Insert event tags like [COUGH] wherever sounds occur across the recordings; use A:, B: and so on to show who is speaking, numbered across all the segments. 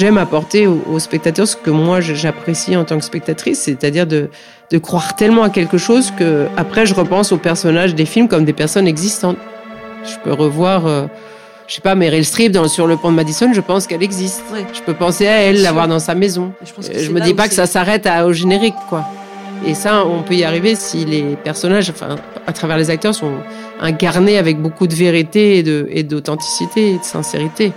A: J'aime apporter aux, spectateurs ce que moi j'apprécie en tant que spectatrice, c'est-à-dire de, de croire tellement à quelque chose que après je repense aux personnages des films comme des personnes existantes. Je peux revoir, euh, je sais pas, Meryl Streep dans, sur le pont de Madison, je pense qu'elle existe. Je peux penser à elle, la voir dans sa maison. Je, euh, je me dis pas que ça s'arrête au générique, quoi. Et ça, on peut y arriver si les personnages, enfin, à travers les acteurs, sont incarnés avec beaucoup de vérité et d'authenticité et de sincérité.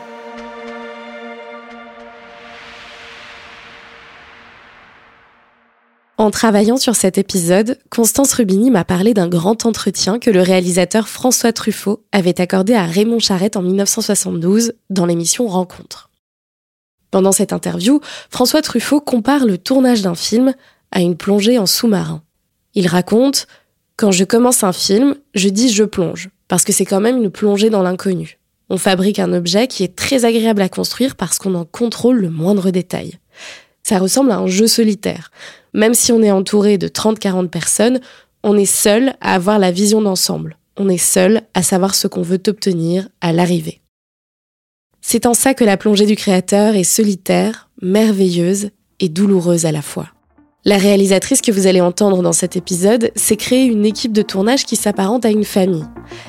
B: En travaillant sur cet épisode, Constance Rubini m'a parlé d'un grand entretien que le réalisateur François Truffaut avait accordé à Raymond Charette en 1972 dans l'émission Rencontre. Pendant cette interview, François Truffaut compare le tournage d'un film à une plongée en sous-marin. Il raconte Quand je commence un film, je dis je plonge, parce que c'est quand même une plongée dans l'inconnu. On fabrique un objet qui est très agréable à construire parce qu'on en contrôle le moindre détail. Ça ressemble à un jeu solitaire. Même si on est entouré de 30-40 personnes, on est seul à avoir la vision d'ensemble. On est seul à savoir ce qu'on veut obtenir à l'arrivée. C'est en ça que la plongée du créateur est solitaire, merveilleuse et douloureuse à la fois. La réalisatrice que vous allez entendre dans cet épisode s'est créée une équipe de tournage qui s'apparente à une famille.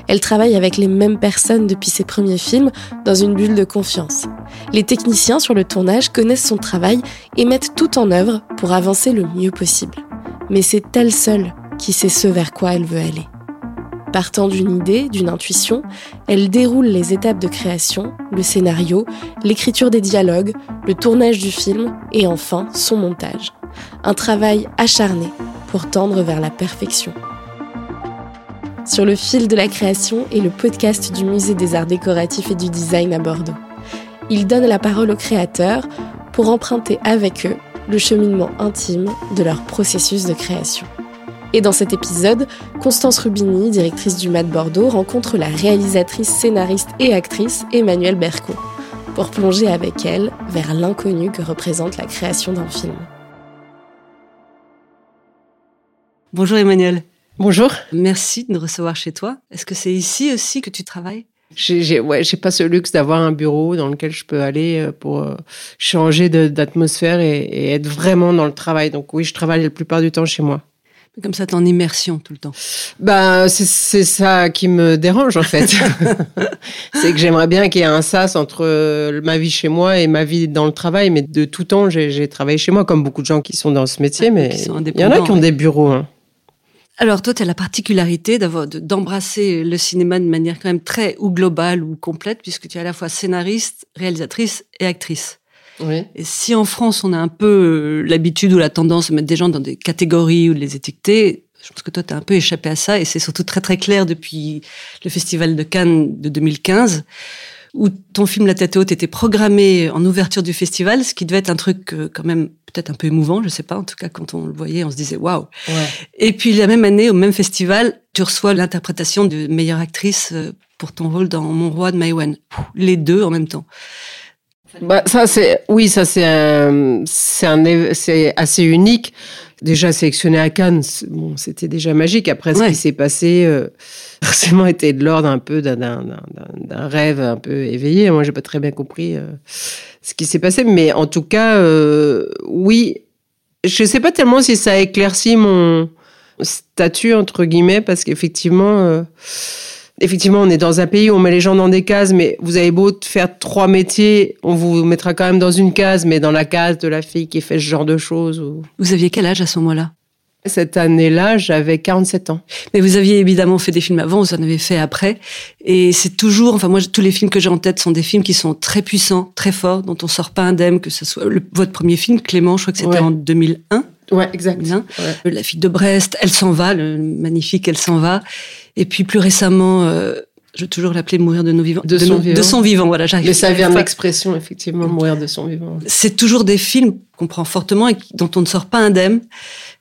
B: Elle travaille avec les mêmes personnes depuis ses premiers films dans une bulle de confiance. Les techniciens sur le tournage connaissent son travail et mettent tout en œuvre pour avancer le mieux possible. Mais c'est elle seule qui sait ce vers quoi elle veut aller. Partant d'une idée, d'une intuition, elle déroule les étapes de création, le scénario, l'écriture des dialogues, le tournage du film et enfin son montage. Un travail acharné pour tendre vers la perfection. Sur le fil de la création est le podcast du Musée des Arts Décoratifs et du Design à Bordeaux. Il donne la parole aux créateurs pour emprunter avec eux le cheminement intime de leur processus de création. Et dans cet épisode, Constance Rubini, directrice du MAD Bordeaux, rencontre la réalisatrice, scénariste et actrice Emmanuelle Berco pour plonger avec elle vers l'inconnu que représente la création d'un film.
C: Bonjour Emmanuel.
A: Bonjour.
C: Merci de nous recevoir chez toi. Est-ce que c'est ici aussi que tu travailles?
A: J'ai ouais, j'ai pas ce luxe d'avoir un bureau dans lequel je peux aller euh, pour euh, changer d'atmosphère et, et, être vraiment dans le travail. Donc oui, je travaille la plupart du temps chez moi.
C: Comme ça, t'es en immersion tout le temps.
A: Bah, c'est ça qui me dérange en fait. [LAUGHS] c'est que j'aimerais bien qu'il y ait un sas entre euh, ma vie chez moi et ma vie dans le travail. Mais de tout temps, j'ai travaillé chez moi, comme beaucoup de gens qui sont dans ce métier. mais il y en a qui ont des bureaux. Hein.
C: Alors toi, tu as la particularité d'embrasser le cinéma de manière quand même très ou globale ou complète, puisque tu es à la fois scénariste, réalisatrice et actrice.
A: Oui.
C: Et si en France, on a un peu euh, l'habitude ou la tendance de mettre des gens dans des catégories ou de les étiqueter, je pense que toi, tu as un peu échappé à ça, et c'est surtout très très clair depuis le Festival de Cannes de 2015, où ton film La tête haute était programmé en ouverture du festival, ce qui devait être un truc euh, quand même peut-être un peu émouvant, je sais pas. En tout cas, quand on le voyait, on se disait waouh. Et puis la même année, au même festival, tu reçois l'interprétation de meilleure actrice euh, pour ton rôle dans Mon roi de Maïwen. Les deux en même temps.
A: Bah, ça c'est oui ça c'est c'est c'est assez unique déjà sélectionné à Cannes bon c'était déjà magique après ce qui s'est passé euh, [LAUGHS] forcément était de l'ordre un peu d'un rêve un peu éveillé moi j'ai pas très bien compris euh, ce qui s'est passé. Mais en tout cas, euh, oui, je sais pas tellement si ça éclaircit mon statut entre guillemets parce qu'effectivement. Effectivement, on est dans un pays où on met les gens dans des cases, mais vous avez beau faire trois métiers, on vous mettra quand même dans une case, mais dans la case de la fille qui fait ce genre de choses.
C: Vous aviez quel âge à ce moment-là?
A: Cette année-là, j'avais 47 ans.
C: Mais vous aviez évidemment fait des films avant, vous en avez fait après. Et c'est toujours, enfin moi, tous les films que j'ai en tête sont des films qui sont très puissants, très forts, dont on sort pas indemne, que ce soit votre premier film, Clément, je crois que c'était en 2001.
A: Ouais, exact.
C: La fille de Brest, Elle s'en va, le magnifique Elle s'en va. Et puis plus récemment, euh, je veux toujours l'appeler mourir de nos vivants.
A: De, son, vivant.
C: de son vivant. voilà, j'arrive.
A: Mais ça vient de l'expression, effectivement, mourir de son vivant.
C: C'est toujours des films qu'on prend fortement et dont on ne sort pas indemne.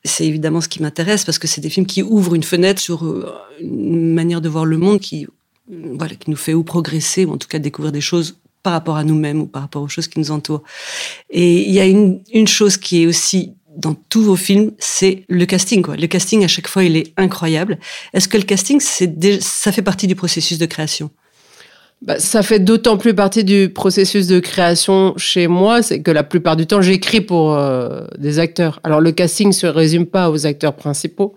C: C'est évidemment ce qui m'intéresse parce que c'est des films qui ouvrent une fenêtre sur euh, une manière de voir le monde qui, voilà, qui nous fait ou progresser ou en tout cas découvrir des choses par rapport à nous-mêmes ou par rapport aux choses qui nous entourent. Et il y a une, une chose qui est aussi dans tous vos films, c'est le casting. Quoi. Le casting, à chaque fois, il est incroyable. Est-ce que le casting, c'est ça fait partie du processus de création?
A: Bah, ça fait d'autant plus partie du processus de création chez moi, c'est que la plupart du temps, j'écris pour euh, des acteurs. Alors le casting ne se résume pas aux acteurs principaux.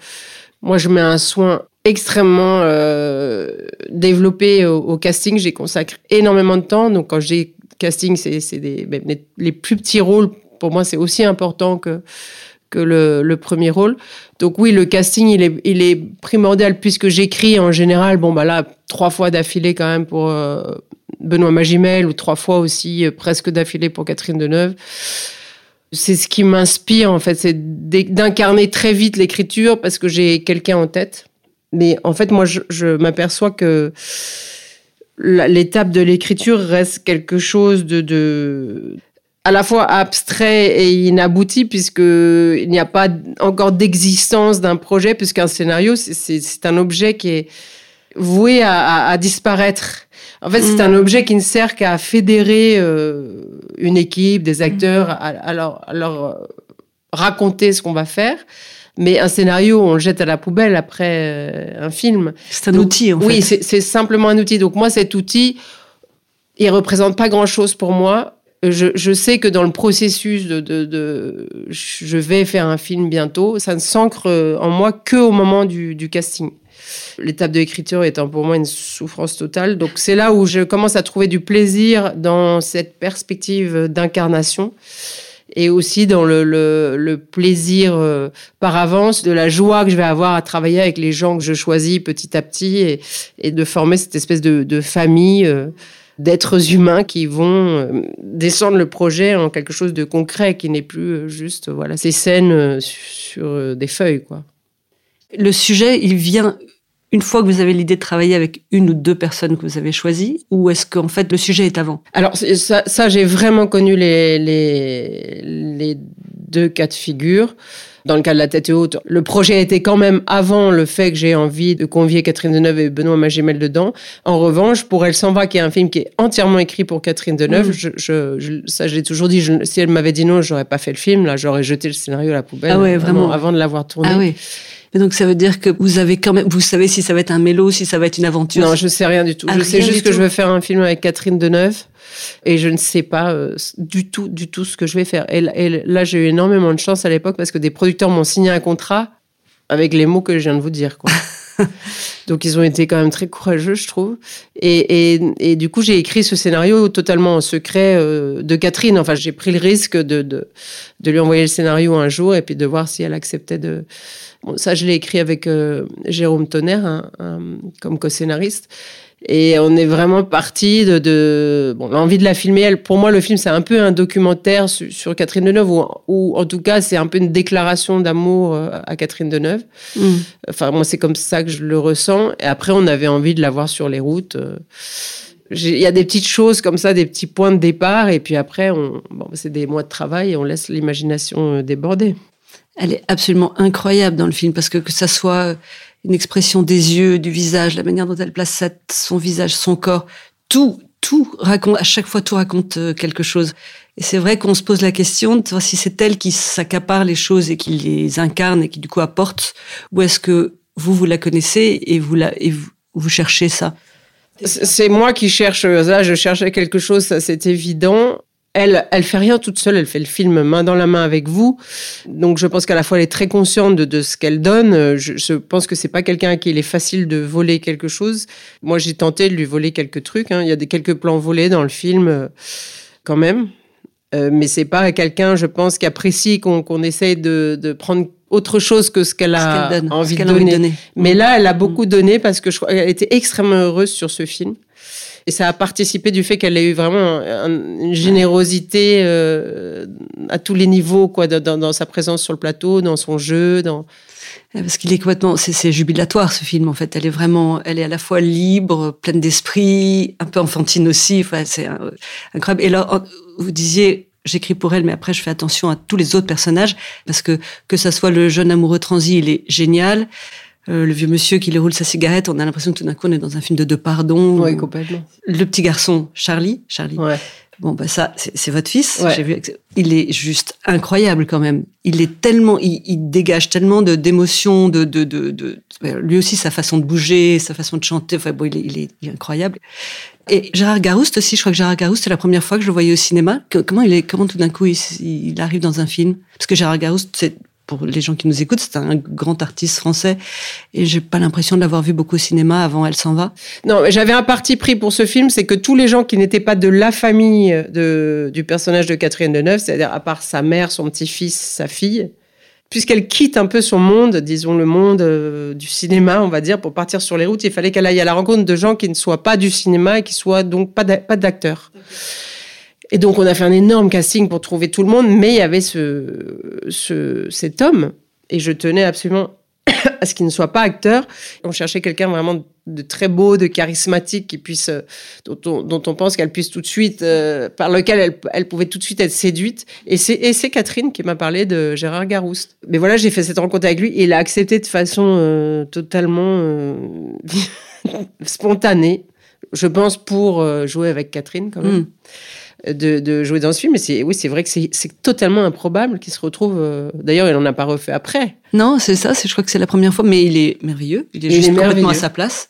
A: Moi, je mets un soin extrêmement euh, développé au, casting. J'y consacre énormément de temps. Donc quand j'ai casting, c'est les, plus petits rôles. Pour moi, c'est aussi important que que le, premier rôle. Donc oui, le casting, il est, il est primordial puisque j'écris en général, bon bah là, trois fois d'affilée quand même pour euh, Benoît Magimel ou trois fois aussi euh, presque d'affilée pour Catherine Deneuve. C'est ce qui m'inspire en fait, c'est d'incarner très vite l'écriture parce que j'ai quelqu'un en tête. Mais en fait, moi, je, je m'aperçois que l'étape de l'écriture reste quelque chose de, de à la fois abstrait et inabouti puisqu'il n'y a pas encore d'existence d'un projet puisqu'un scénario c'est un objet qui est voué à, disparaître. En fait, c'est un mm. objet qui ne sert qu'à fédérer euh, une équipe, des acteurs, à, leur, euh, raconter ce qu'on va faire. Mais un scénario, on le jette à la poubelle après euh, un film.
C: C'est un outil, en
A: fait. Oui, c'est simplement un outil. Donc moi, cet outil, il représente pas grand-chose pour moi je, sais que dans le processus de, je vais faire un film bientôt, ça ne s'ancre en moi que au moment du, casting. L'étape de l'écriture étant pour moi une souffrance totale. Donc c'est là où je commence à trouver du plaisir dans cette perspective d'incarnation et aussi dans le, plaisir euh, par avance de la joie que je vais avoir à travailler avec les gens que je choisis petit à petit et, de former cette espèce de, famille. Euh, d'êtres humains qui vont euh, descendre le projet en quelque chose de concret, qui n'est plus euh, juste voilà ces scènes euh, sur des feuilles. quoi.
C: Le sujet, il vient une fois que vous avez l'idée de travailler avec une ou deux personnes que vous avez choisies, ou est-ce qu'en fait le sujet est avant?
A: Alors ça, ça j'ai vraiment connu les, les, les deux cas de figure dans le cas de la tête haute, le projet était quand même avant le fait que j'ai envie de convier Catherine Deneuve et Benoît Magimel dedans. En revanche, pour Elle s'en va, qui est un film qui est entièrement écrit pour Catherine Deneuve, mm. je, ça j'ai toujours dit, si elle m'avait dit non, j'aurais pas fait le film, là j'aurais jeté le scénario à la poubelle
C: ah ouais, vraiment.
A: avant de l'avoir tourné.
C: Ah. Mais donc ça veut dire que vous avez quand même, vous savez si ça va être un mélo, si ça va être une aventure.
A: Non, je sais rien du tout. Ah, je sais juste que je veux faire un film avec Catherine Deneuve et je ne sais pas euh, du tout, du tout ce que je vais faire. Et, là, j'ai eu énormément de chance à l'époque parce que des producteurs m'ont signé un contrat avec les mots que je viens de vous dire. Quoi. [LAUGHS] [LAUGHS] Donc ils ont été quand même très courageux, je trouve. Et, et, du coup, j'ai écrit ce scénario totalement en secret euh, de Catherine. Enfin, j'ai pris le risque de, de, de, lui envoyer le scénario un jour et puis de voir si elle acceptait de... Bon, ça, je l'ai écrit avec euh, Jérôme Tonnerre comme co-scénariste. Et on est vraiment parti de, de bon, l'envie de la filmer. Elle, pour moi, le film, c'est un peu un documentaire sur, Catherine Deneuve, ou, ou, en tout cas, c'est un peu une déclaration d'amour euh, à Catherine Deneuve. Mm. Enfin, moi, c'est comme ça que je le ressens. Et après, on avait envie de la voir sur les routes. Euh. Il y a des petites choses comme ça, des petits points de départ, et puis après, on, bon, c'est des mois de travail et on laisse l'imagination euh, déborder.
C: Elle est absolument incroyable dans le film parce que que ça soit une expression des yeux, du visage, la manière dont elle place son visage, son corps, tout, tout raconte, à chaque fois tout raconte euh, quelque chose. Et c'est vrai qu'on se pose la question de savoir si c'est elle qui s'accapare les choses et qui les incarne et qui du coup apporte, ou est-ce que vous, vous la connaissez et vous, la, et vous, vous cherchez ça?
A: C'est moi qui cherche, là je cherchais quelque chose, ça c'est évident elle, elle fait rien toute seule, elle fait le film main dans la main avec vous. Donc je pense qu'à la fois elle est très consciente de, ce qu'elle donne. Je, pense que c'est pas quelqu'un à qui il est facile de voler quelque chose. Moi j'ai tenté de lui voler quelques trucs. Hein. Il y a des quelques plans volés dans le film euh, quand même. Euh, mais c'est pas quelqu'un, je pense, qui apprécie qu'on essaye de, prendre autre chose que ce qu'elle a envie, de donner. Mais là, elle a beaucoup mm. donné parce que je crois qu'elle était extrêmement heureuse sur ce film. Et ça a participé du fait qu'elle ait eu vraiment une générosité euh, à tous les niveaux, quoi, dans, sa présence sur le plateau, dans son jeu, dans.
C: Parce qu'il est complètement, c'est jubilatoire ce film en fait. Elle est vraiment, elle est à la fois libre, pleine d'esprit, un peu enfantine aussi. Enfin, c'est incroyable. Et là, vous disiez, j'écris pour elle, mais après je fais attention à tous les autres personnages parce que que ça soit le jeune amoureux transi, il est génial. Euh, le vieux monsieur qui lui roule sa cigarette, on a l'impression que tout d'un coup on est dans un film de deux pardons.
A: Oui, complètement.
C: Le petit garçon, Charlie, Charlie. Bon, bah ça, c'est votre fils. Vu. Il est juste incroyable quand même. Il est tellement, il, dégage tellement de d'émotions, de, de, de, lui aussi sa façon de bouger, sa façon de chanter. Enfin bon, il est, il est, incroyable. Et Gérard Garouste aussi. Je crois que Gérard Garouste, c'est la première fois que je le voyais au cinéma. Comment il est, comment tout d'un coup il, il, arrive dans un film? Parce que Gérard Garouste, c'est pour les gens qui nous écoutent, c'est un grand artiste français et j'ai pas l'impression de l'avoir vu beaucoup au cinéma avant Elle s'en va.
A: Non, j'avais un parti pris pour ce film, c'est que tous les gens qui n'étaient pas de la famille de, du personnage de Catherine Deneuve, c'est-à-dire à part sa mère, son petit-fils, sa fille, puisqu'elle quitte un peu son monde, disons le monde euh, du cinéma, on va dire, pour partir sur les routes, il fallait qu'elle aille à la rencontre de gens qui ne soient pas du cinéma et qui soient donc pas d'acteurs. Et donc, on a fait un énorme casting pour trouver tout le monde, mais il y avait ce, ce, cet homme, et je tenais absolument [COUGHS] à ce qu'il ne soit pas acteur. On cherchait quelqu'un vraiment de très beau, de charismatique, qui puisse, euh, dont, on, pense qu'elle puisse tout de suite, euh, par lequel elle, elle, pouvait tout de suite être séduite. Et c'est Catherine qui m'a parlé de Gérard Garouste. Mais voilà, j'ai fait cette rencontre avec lui et il a accepté de façon euh, totalement [LAUGHS] spontanée, je pense, pour jouer avec Catherine quand même. Mm de, jouer dans ce film. Mais c'est, oui, c'est vrai que c'est, totalement improbable qu'il se retrouve. Euh, d'ailleurs, il n'en a pas refait après.
C: Non, c'est ça. C'est, je crois que c'est la première fois, mais il est merveilleux. Il est juste complètement à sa place.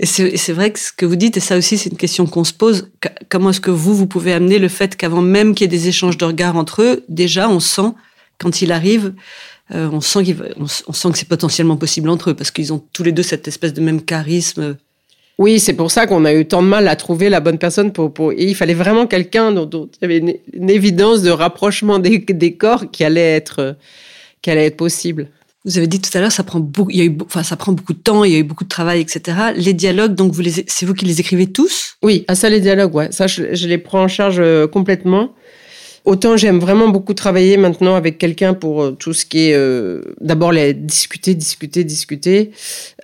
C: Et c'est, vrai que ce que vous dites, et ça aussi, c'est une question qu'on se pose. Comment est-ce que vous, vous pouvez amener le fait qu'avant même qu'il y ait des échanges de regards entre eux, déjà, on sent, quand il arrive, euh, on, sent on sent que c'est potentiellement possible entre eux, parce qu'ils ont tous les deux cette espèce de même charisme
A: oui, c'est pour ça qu'on a eu tant de mal à trouver la bonne personne pour. pour... Et il fallait vraiment quelqu'un dont, il y avait une, évidence de rapprochement des, des, corps qui allait être, qui allait être possible.
C: Vous avez dit tout à l'heure, ça prend beaucoup, il y a eu, enfin, ça prend beaucoup de temps, il y a eu beaucoup de travail, etc. Les dialogues, donc vous les, c'est vous qui les écrivez tous?
A: Oui, à ça les dialogues, ouais, ça je, je les prends en charge euh, complètement. Autant j'aime vraiment beaucoup travailler maintenant avec quelqu'un pour euh, tout ce qui est euh, d'abord les discuter, discuter, discuter,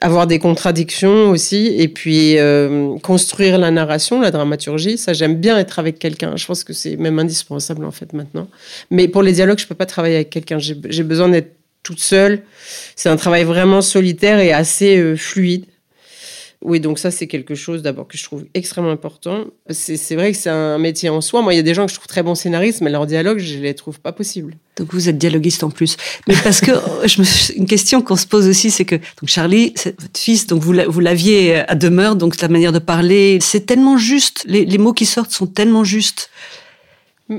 A: avoir des contradictions aussi, et puis euh, construire la narration, la dramaturgie. Ça j'aime bien être avec quelqu'un. Je pense que c'est même indispensable en fait maintenant. Mais pour les dialogues, je peux pas travailler avec quelqu'un. J'ai besoin d'être toute seule. C'est un travail vraiment solitaire et assez fluide. Oui, donc ça, c'est quelque chose d'abord que je trouve extrêmement important. C'est vrai que c'est un métier en soi. Moi, il y a des gens que je trouve très bons scénaristes, mais leur dialogue, je les trouve pas possibles.
C: Donc vous êtes dialoguiste en plus. Mais parce que je me, une question qu'on se pose aussi, c'est que donc Charlie, votre fils, donc vous l'aviez à demeure, donc la manière de parler, c'est tellement juste. Les mots qui sortent sont tellement justes.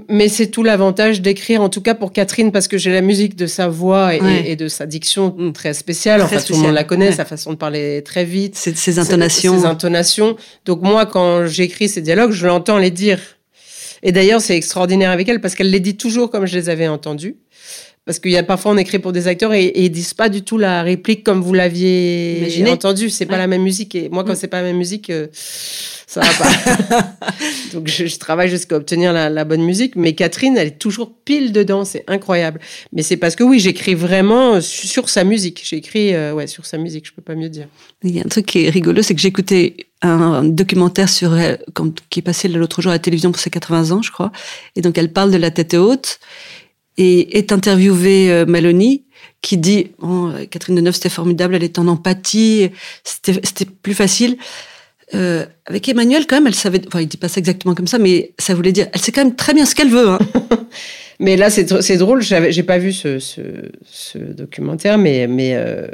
A: Mais c'est tout l'avantage d'écrire, en tout cas pour Catherine, parce que j'ai la musique de sa voix et, de sa diction mm. très spéciale. Très enfin, tout le monde la connaît, sa façon de parler très vite.
C: Ses, intonations.
A: Ses intonations. Donc moi, quand j'écris ces dialogues, je l'entends les dire. Et d'ailleurs, c'est extraordinaire avec elle parce qu'elle les dit toujours comme je les avais entendus. Parce qu'il y a parfois on écrit pour des acteurs et, ils disent pas du tout la réplique comme vous l'aviez entendu. C'est pas la même musique. Et moi, quand mm. c'est pas la même musique, euh, ça va pas. [LAUGHS] Donc je, travaille jusqu'à obtenir la, bonne musique. Mais Catherine, elle est toujours pile dedans. C'est incroyable. Mais c'est parce que oui, j'écris vraiment sur sa musique. J'écris euh, ouais sur sa musique. Je peux pas mieux dire.
C: Il y a un truc qui est rigolo, c'est que écouté un, documentaire sur elle, qui est passé l'autre jour à la télévision pour ses 80 ans, je crois. Et donc elle parle de la tête haute et est interviewée euh, Mélanie qui dit oh, Catherine Deneuve c'était formidable, elle est en empathie, c'était plus facile. Euh, avec Emmanuel quand même, elle savait, enfin il dit pas ça exactement comme ça, mais ça voulait dire, elle sait quand même très bien ce qu'elle veut. Hein. [LAUGHS]
A: mais là c'est drôle, j'ai pas vu ce, ce, ce, documentaire, mais mais euh,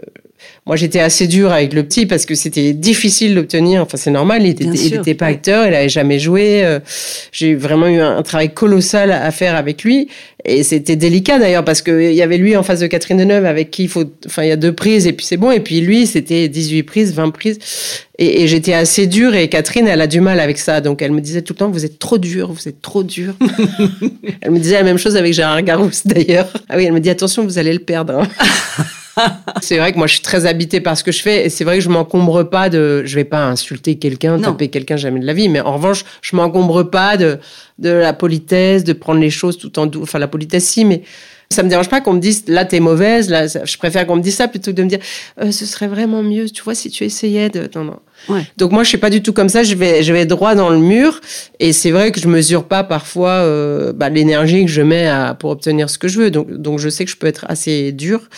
A: moi, j'étais assez dur avec le petit parce que c'était difficile d'obtenir. Enfin, c'est normal, il n'était pas acteur, il n'avait jamais joué. Euh, j'ai vraiment eu un, travail colossal à faire avec lui. Et c'était délicat d'ailleurs parce qu'il y avait lui en face de Catherine Deneuve avec qui il faut, enfin, il y a deux prises et puis c'est bon. Et puis lui, c'était 18 prises, 20 prises. Et, j'étais assez dur et Catherine, elle a du mal avec ça. Donc elle me disait tout le temps, vous êtes trop dur, vous êtes trop dur. [LAUGHS] elle me disait la même chose avec Gérard Garousse [LAUGHS] d'ailleurs. Ah oui, elle me dit attention, vous allez le perdre. Hein. [LAUGHS] c'est vrai que moi, je suis très habitée par ce que je fais. Et c'est vrai que je m'encombre pas de. Je vais pas insulter quelqu'un, taper quelqu'un jamais de la vie. Mais en revanche, je m'encombre pas de, de la politesse, de prendre les choses tout en doux. Enfin, la politesse, si, mais ça me dérange pas qu'on me dise là t'es mauvaise. Là, je préfère qu'on me dise ça plutôt que de me dire euh, ce serait vraiment mieux. Tu vois si tu essayais de. Non, non. Donc moi je suis pas du tout comme ça. Je vais je vais droit dans le mur. Et c'est vrai que je mesure pas parfois euh, bah, l'énergie que je mets à, pour obtenir ce que je veux. Donc donc je sais que je peux être assez dur.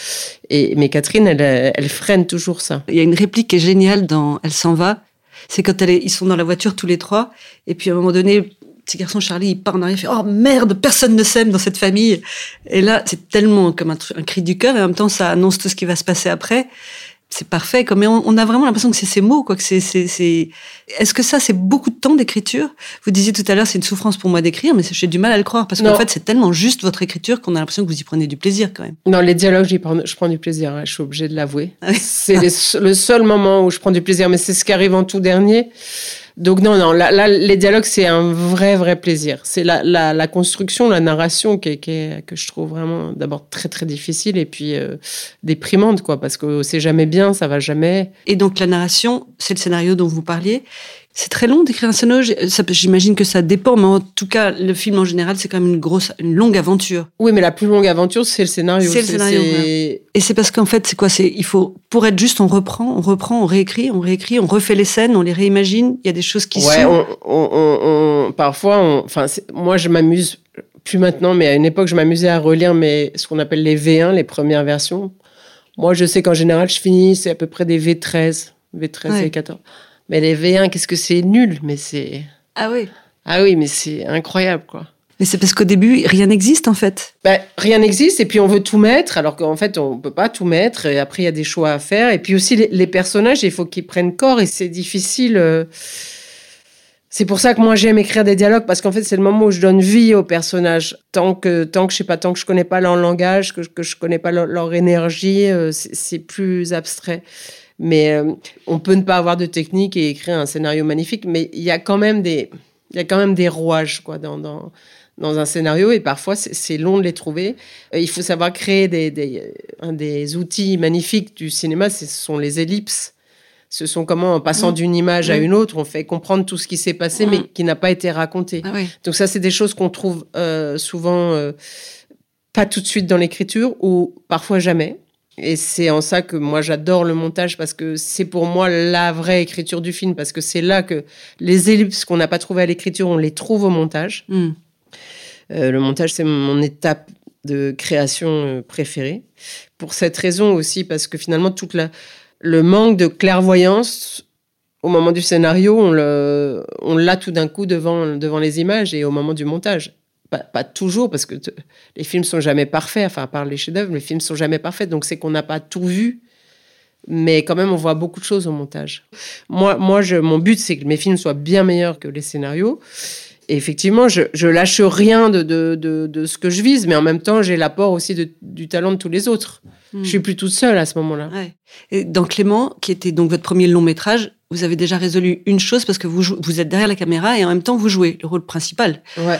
A: Et mais Catherine elle elle freine toujours ça.
C: Il y a une réplique qui est géniale dans Elle s'en va. C'est quand elle est, ils sont dans la voiture tous les trois. Et puis à un moment donné petit garçon Charlie, il part en arrière, il fait oh merde, personne ne s'aime dans cette famille. Et là, c'est tellement comme un, un cri du cœur et en même temps, ça annonce tout ce qui va se passer après c'est parfait. Comme, mais on, a vraiment l'impression que c'est ces mots, quoi. Que c'est, c'est, c'est... Est-ce que ça, c'est beaucoup de temps d'écriture? Vous disiez tout à l'heure, c'est une souffrance pour moi d'écrire, mais j'ai du mal à le croire parce qu'en fait, c'est tellement juste votre écriture qu'on a l'impression que vous y prenez du plaisir quand même.
A: Non, les dialogues, j'y prends, je prends du plaisir. Hein, je suis obligée de l'avouer. Ah c'est le seul moment où je prends du plaisir, mais c'est ce qui arrive en tout dernier. Donc non, non, là, les dialogues, c'est un vrai, vrai plaisir. C'est la, la, construction, la narration qui, qui que je trouve vraiment d'abord très, très difficile et puis euh, déprimante, quoi, parce que c'est jamais bien, ça va jamais.
C: Et donc la narration, c'est le scénario dont vous parliez. C'est très long d'écrire un scénario. J'imagine que ça dépend, mais en tout cas, le film en général, c'est quand même une grosse, une longue aventure.
A: Oui, mais la plus longue aventure, c'est le scénario.
C: C'est le scénario. Et c'est parce qu'en fait, c'est quoi? C'est il faut pour être juste, on reprend, on reprend, on réécrit, on réécrit, on refait les scènes, on les réimagine. Il y a des choses qui
A: ouais,
C: sont.
A: On, on, parfois, enfin, moi, je m'amuse plus maintenant, mais à une époque, je m'amusais à relire mais ce qu'on appelle les V1, les premières versions. Moi, je sais qu'en général, je finis, c'est à peu près des V13, V13 et 14. Mais les V1, qu'est-ce que c'est nul, mais c'est.
C: Ah oui.
A: Ah oui, mais c'est incroyable, quoi.
C: Mais c'est parce qu'au début, rien n'existe en fait.
A: Ben, rien n'existe et puis on veut tout mettre alors qu'en fait on peut pas tout mettre et après il y a des choix à faire et puis aussi les, personnages il faut qu'ils prennent corps et c'est difficile. Euh. C'est pour ça que moi j'aime écrire des dialogues parce qu'en fait c'est le moment où je donne vie aux personnages. Tant que tant que je sais pas tant que je connais pas leur langage, que, que je connais pas leur, énergie, euh, c'est plus abstrait. Mais euh, on peut ne pas avoir de technique et écrire un scénario magnifique, mais il y a quand même des, il y a quand même des rouages quoi, dans, dans, dans un scénario et parfois c'est long de les trouver. Euh, il faut savoir créer des, des, un des outils magnifiques du cinéma, ce sont les ellipses. Ce sont comment, en passant mmh. d'une image à mmh. une autre, on fait comprendre tout ce qui s'est passé, mais mmh. qui n'a pas été raconté. Ah Donc ça, c'est des choses qu'on trouve euh, souvent pas tout de suite dans l'écriture ou parfois jamais. Et c'est en ça que moi j'adore le montage parce que c'est pour moi la vraie écriture du film parce que c'est là que les ellipses qu'on n'a pas trouvées à l'écriture, on les trouve au montage. Hmm. Euh, le montage, c'est mon étape de création euh, préférée. Pour cette raison aussi, parce que finalement, toute la, le manque de clairvoyance au moment du scénario, on l'a on tout d'un coup devant, devant les images et au moment du montage pas, toujours, parce que les films sont jamais parfaits, enfin, à part les chefs-d'œuvre, les films sont jamais parfaits, donc c'est qu'on n'a pas tout vu, mais quand même, on voit beaucoup de choses au montage. Moi, moi je, mon but, c'est que mes films soient bien meilleurs que les scénarios. Et effectivement, je, je lâche rien de, de, de, ce que je vise, mais en même temps, j'ai l'apport aussi du talent de tous les autres. Hmm. Je suis plus toute seule à ce moment-là.
C: Et dans Clément, qui était donc votre premier long métrage, vous avez déjà résolu une chose parce que vous, vous êtes derrière la caméra et en même temps vous jouez le rôle principal.
A: Ouais.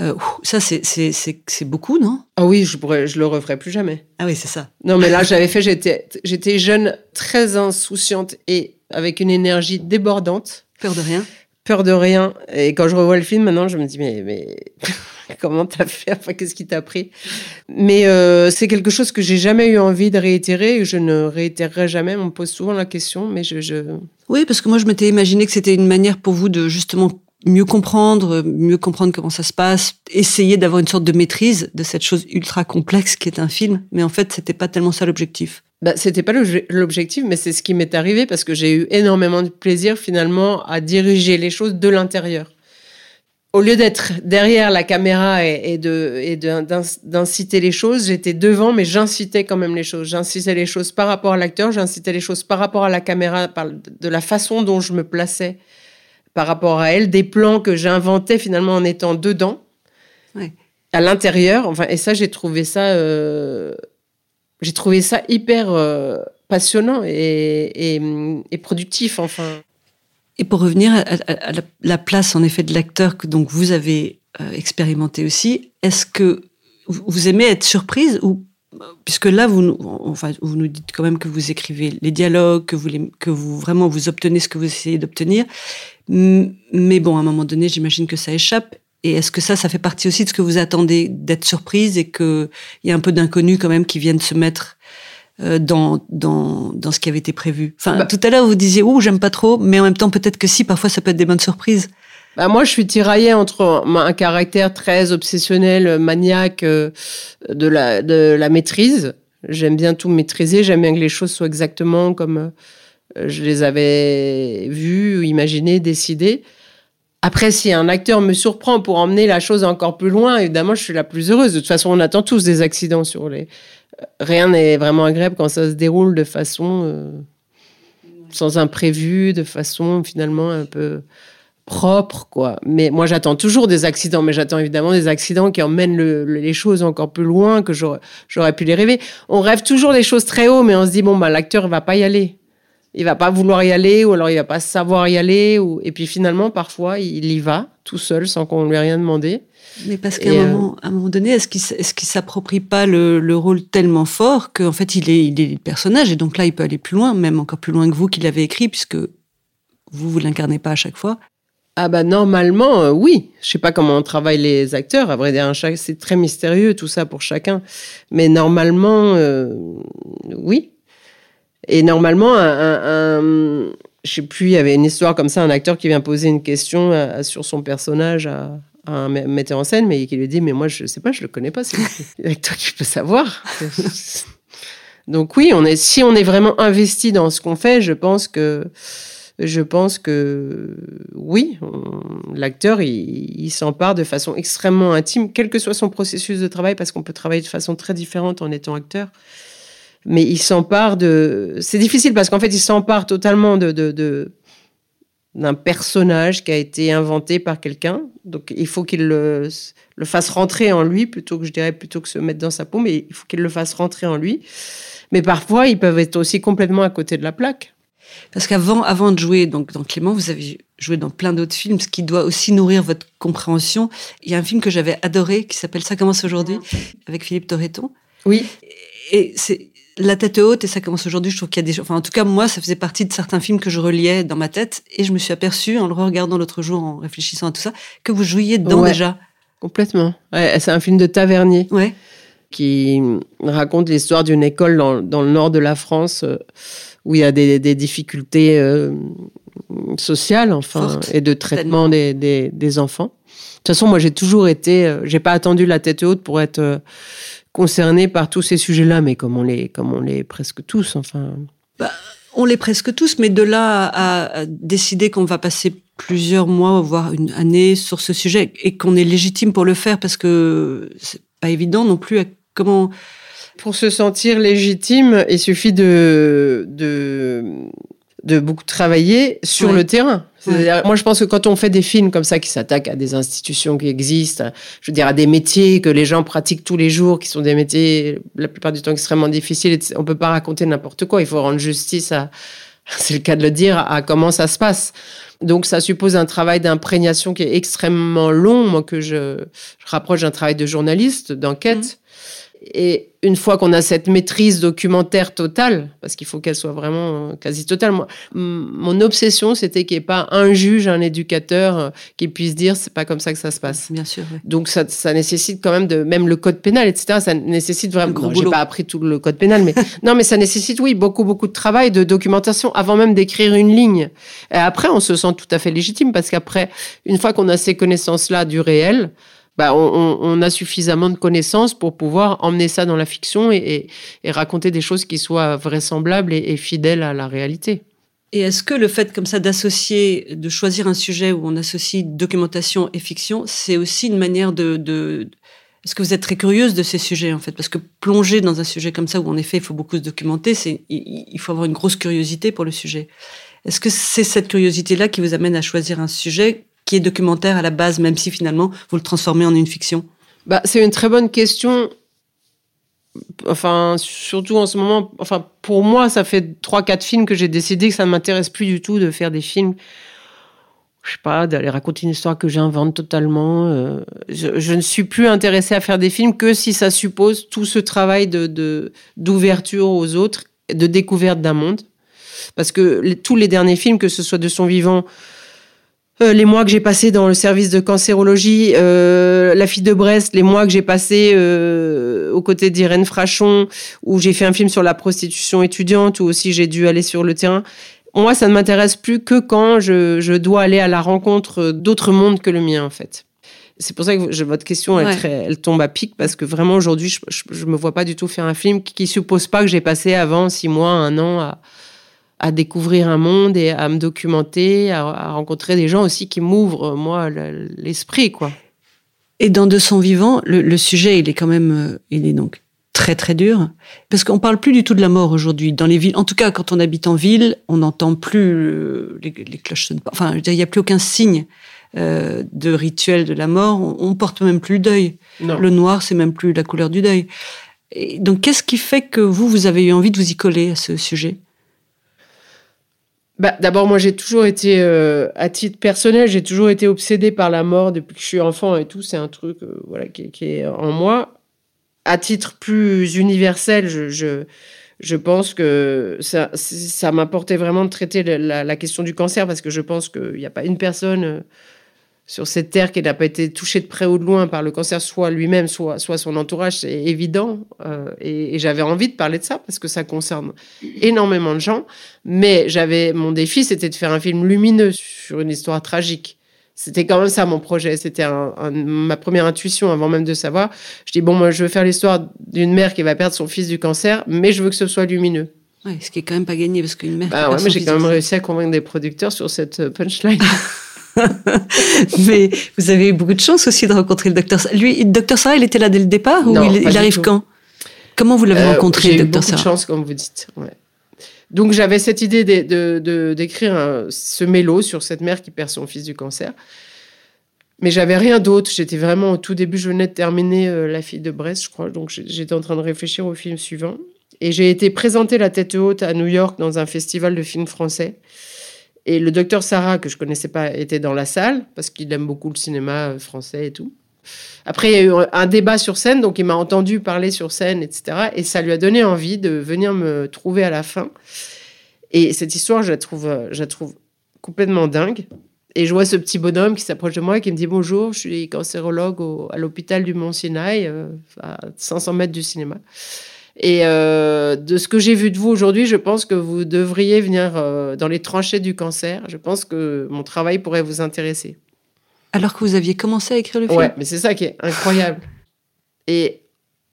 C: Euh, ça, c'est beaucoup, non?
A: Ah oui, je pourrais, je le referai plus jamais.
C: Ah oui, c'est ça.
A: Non, mais là, j'avais fait, j'étais, j'étais jeune, très insouciante et avec une énergie débordante.
C: Peur de rien.
A: Peur de rien. Et quand je revois le film, maintenant, je me dis, mais, mais [LAUGHS] comment t'as fait Enfin, qu'est-ce qui t'a pris? Mais euh, c'est quelque chose que j'ai jamais eu envie de réitérer et je ne réitérerai jamais. On me pose souvent la question, mais je... je...
C: Oui, parce que moi, je m'étais imaginé que c'était une manière pour vous de justement mieux comprendre, mieux comprendre comment ça se passe, essayer d'avoir une sorte de maîtrise de cette chose ultra complexe qui est un film. Mais en fait, c'était pas tellement ça l'objectif.
A: Bah, c'était pas l'objectif, mais c'est ce qui m'est arrivé parce que j'ai eu énormément de plaisir finalement à diriger les choses de l'intérieur. Au lieu d'être derrière la caméra et, de d'inciter les choses, j'étais devant, mais j'incitais quand même les choses. J'incitais les choses par rapport à l'acteur, j'incitais les choses par rapport à la caméra, de la façon dont je me plaçais par rapport à elle, des plans que j'inventais finalement en étant dedans, à l'intérieur. Enfin, et ça, j'ai trouvé ça, euh, j'ai trouvé ça hyper euh, passionnant et, et, productif, enfin.
C: Et pour revenir à, la, place en effet de l'acteur que donc vous avez euh, expérimenté aussi, est-ce que vous aimez être surprise ou puisque là, vous, enfin, vous nous dites quand même que vous écrivez les dialogues, que vous, que vous vraiment vous obtenez ce que vous essayez d'obtenir. Mais bon, à un moment donné, j'imagine que ça échappe. Et est-ce que ça, ça fait partie aussi de ce que vous attendez d'être surprise et qu'il y a un peu d'inconnus quand même qui viennent se mettre euh, dans, dans, dans ce qui avait été prévu? Enfin, bah tout à l'heure, vous disiez, ouh, j'aime pas trop, mais en même temps, peut-être que si, parfois, ça peut être des bonnes surprises.
A: Bah moi, je suis tiraillée entre un caractère très obsessionnel, maniaque euh, de la, de la maîtrise. J'aime bien tout maîtriser, j'aime bien que les choses soient exactement comme euh, je les avais vues, imaginées, décidées. Après, si un acteur me surprend pour emmener la chose encore plus loin, évidemment, je suis la plus heureuse. De toute façon, on attend tous des accidents sur les. Rien n'est vraiment agréable quand ça se déroule de façon euh, sans imprévu, de façon finalement un peu propre, quoi. Mais moi, j'attends toujours des accidents, mais j'attends évidemment des accidents qui emmènent les choses encore plus loin que j'aurais pu les rêver. On rêve toujours des choses très haut, mais on se dit bon bah l'acteur va pas y aller, il va pas vouloir y aller, ou alors il va pas savoir y aller, ou et puis finalement parfois il y va tout seul sans qu'on lui ait rien demandé.
C: Mais parce qu'à un, euh, moment, un moment donné, est-ce qu'il est qu'il s'approprie pas le, rôle tellement fort qu'en fait il est, il est le personnage et donc là il peut aller plus loin, même encore plus loin que vous qui l'avez écrit puisque vous vous l'incarnez pas à chaque fois.
A: Ah bah normalement, euh, oui. Je sais pas comment on travaille les acteurs. À vrai dire, c'est très mystérieux tout ça pour chacun. Mais normalement, euh, oui. Et normalement, un, un, je sais plus, il y avait une histoire comme ça, un acteur qui vient poser une question sur son personnage à, un metteur en scène, mais qui lui dit, mais moi je sais pas, je le connais pas, c'est l'acteur [LAUGHS] qui peut savoir. [LAUGHS] Donc oui, on est, si on est vraiment investi dans ce qu'on fait, je pense que je pense que oui, l'acteur, il, s'empare de façon extrêmement intime, quel que soit son processus de travail, parce qu'on peut travailler de façon très différente en étant acteur. Mais il s'empare de... C'est difficile parce qu'en fait, il s'empare totalement de, de, d'un personnage qui a été inventé par quelqu'un. Donc, il faut qu'il le, le, fasse rentrer en lui, plutôt que je dirais, plutôt que se mettre dans sa peau, mais il faut qu'il le fasse rentrer en lui. Mais parfois, ils peuvent être aussi complètement à côté de la plaque.
C: Parce qu'avant avant de jouer donc, dans Clément, vous avez joué dans plein d'autres films, ce qui doit aussi nourrir votre compréhension. Il y a un film que j'avais adoré qui s'appelle Ça commence aujourd'hui, avec Philippe Torreton.
A: Oui.
C: Et c'est la tête haute et ça commence aujourd'hui. Je trouve qu'il y a des, enfin en tout cas moi, ça faisait partie de certains films que je reliais dans ma tête et je me suis aperçue en le regardant l'autre jour, en réfléchissant à tout ça, que vous jouiez dedans déjà.
A: Complètement. c'est un film de Tavernier.
C: Ouais.
A: Qui raconte l'histoire d'une école dans, dans, le nord de la France. Euh, où il y a des, difficultés euh, sociales, enfin, et de traitement des, des, enfants. De toute façon, moi, j'ai toujours été, euh, j'ai pas attendu la tête haute pour être euh, concerné par tous ces sujets-là, mais comme on les, comme on les presque tous, enfin.
C: Bah, on les presque tous, mais de là à, décider qu'on va passer plusieurs mois, voire une année sur ce sujet, et qu'on est légitime pour le faire, parce que c'est pas évident non plus. comment
A: pour se sentir légitime, il suffit de, de, de beaucoup travailler sur le terrain. Moi, je pense que quand on fait des films comme ça qui s'attaquent à des institutions qui existent, je veux dire à des métiers que les gens pratiquent tous les jours, qui sont des métiers la plupart du temps extrêmement difficiles, on peut pas raconter n'importe quoi. Il faut rendre justice à, [LAUGHS] c'est le cas de le dire, à comment ça se passe. Donc, ça suppose un travail d'imprégnation qui est extrêmement long, moi, que je, je rapproche d'un travail de journaliste, d'enquête. Mmh. Et une fois qu'on a cette maîtrise documentaire totale, parce qu'il faut qu'elle soit vraiment euh, quasi totale, moi, mon obsession, c'était qu'il n'y ait pas un juge, un éducateur euh, qui puisse dire c'est pas comme ça que ça se passe.
C: Bien sûr.
A: Donc ça, ça, nécessite quand même de, même le code pénal, etc. Ça nécessite vraiment. J'ai pas appris tout le code pénal, mais [LAUGHS] non, mais ça nécessite, oui, beaucoup, beaucoup de travail, de documentation avant même d'écrire une ligne. Et après, on se sent tout à fait légitime parce qu'après, une fois qu'on a ces connaissances-là du réel, bah, on, a suffisamment de connaissances pour pouvoir emmener ça dans la fiction et, raconter des choses qui soient vraisemblables et, fidèles à la réalité.
C: Et est-ce que le fait comme ça d'associer, de choisir un sujet où on associe documentation et fiction, c'est aussi une manière de, Est-ce que vous êtes très curieuse de ces sujets en fait? Parce que plonger dans un sujet comme ça où en effet il faut beaucoup se documenter, c'est il faut avoir une grosse curiosité pour le sujet. Est-ce que c'est cette curiosité-là qui vous amène à choisir un sujet documentaire à la base, même si finalement vous le transformez en une fiction?
A: Bah, C'est une très bonne question. Enfin, surtout en ce moment, enfin, pour moi, ça fait 3-4 films que j'ai décidé que ça ne m'intéresse plus du tout de faire des films je sais pas, d'aller raconter une histoire que j'invente totalement. Euh, je, ne suis plus intéressée à faire des films que si ça suppose tout ce travail de d'ouverture aux autres, de découverte d'un monde. Parce que tous les derniers films, que ce soit de son vivant euh, les mois que j'ai passés dans le service de cancérologie, euh, La fille de Brest, les mois que j'ai passés euh, aux côtés d'Irène Frachon, où j'ai fait un film sur la prostitution étudiante, où aussi j'ai dû aller sur le terrain. Moi, ça ne m'intéresse plus que quand je, dois aller à la rencontre d'autres mondes que le mien, en fait. C'est pour ça que votre question, elle, elle, tombe à pic, parce que vraiment, aujourd'hui, je ne me vois pas du tout faire un film qui, ne suppose pas que j'ai passé avant six mois, un an à à découvrir un monde et à me documenter, à, rencontrer des gens aussi qui m'ouvrent, moi, l'esprit, quoi.
C: Et dans De son vivant, le, sujet, il est quand même, euh, il est donc très très dur, parce qu'on parle plus du tout de la mort aujourd'hui dans les villes. En tout cas, quand on habite en ville, on n'entend plus les, cloches Enfin, il n'y a plus aucun signe euh, de rituel de la mort. On, on porte même plus le deuil. Le noir, c'est même plus la couleur du deuil. Et donc, qu'est-ce qui fait que vous, vous avez eu envie de vous y coller à ce sujet?
A: Bah, D'abord, moi, j'ai toujours été, euh, à titre personnel, j'ai toujours été obsédée par la mort depuis que je suis enfant et tout. C'est un truc euh, voilà, qui, est en moi. À titre plus universel, je, je, je pense que ça, ça m'apportait vraiment de traiter la, la, question du cancer parce que je pense qu'il n'y a pas une personne euh, sur cette terre qui n'a pas été touchée de près ou de loin par le cancer, soit lui-même, soit, soit son entourage, c'est évident. Euh, et, j'avais envie de parler de ça parce que ça concerne énormément de gens. Mais j'avais mon défi, c'était de faire un film lumineux sur une histoire tragique. C'était quand même ça mon projet. C'était ma première intuition avant même de savoir. Je dis bon, moi, je veux faire l'histoire d'une mère qui va perdre son fils du cancer, mais je veux que ce soit lumineux.
C: Ouais, ce qui est quand même pas gagné parce qu'une mère.
A: Bah ouais, mais j'ai quand même réussi à convaincre des producteurs sur cette punchline. [LAUGHS] [LAUGHS]
C: Mais vous avez eu beaucoup de chance aussi de rencontrer le docteur. Lui, le docteur Sarah, il était là dès le départ ou il, arrive quand? Comment vous l'avez euh, rencontré,
A: J'ai eu beaucoup de chance, comme vous dites. Donc j'avais cette idée de, d'écrire ce mélo sur cette mère qui perd son fils du cancer. Mais j'avais rien d'autre. J'étais vraiment au tout début. Je venais de terminer euh, La fille de Brest, je crois. Donc j'étais en train de réfléchir au film suivant. Et j'ai été présenter la tête haute à New York dans un festival de films français. Et le docteur Sarah, que je connaissais pas, était dans la salle parce qu'il aime beaucoup le cinéma euh, français et tout. Après, il y a eu un débat sur scène, donc il m'a entendu parler sur scène, etc. Et ça lui a donné envie de venir me trouver à la fin. Et cette histoire, je la trouve, trouve complètement dingue. Et je vois ce petit bonhomme qui s'approche de moi et qui me dit bonjour, je suis cancérologue à l'hôpital du Mont Sinaï, euh, à 500 mètres du cinéma. Et euh, de ce que j'ai vu de vous aujourd'hui, je pense que vous devriez venir euh, dans les tranchées du cancer. Je pense que mon travail pourrait vous intéresser.
C: Alors que vous aviez commencé à écrire le film
A: Ouais, mais c'est ça qui est incroyable. Et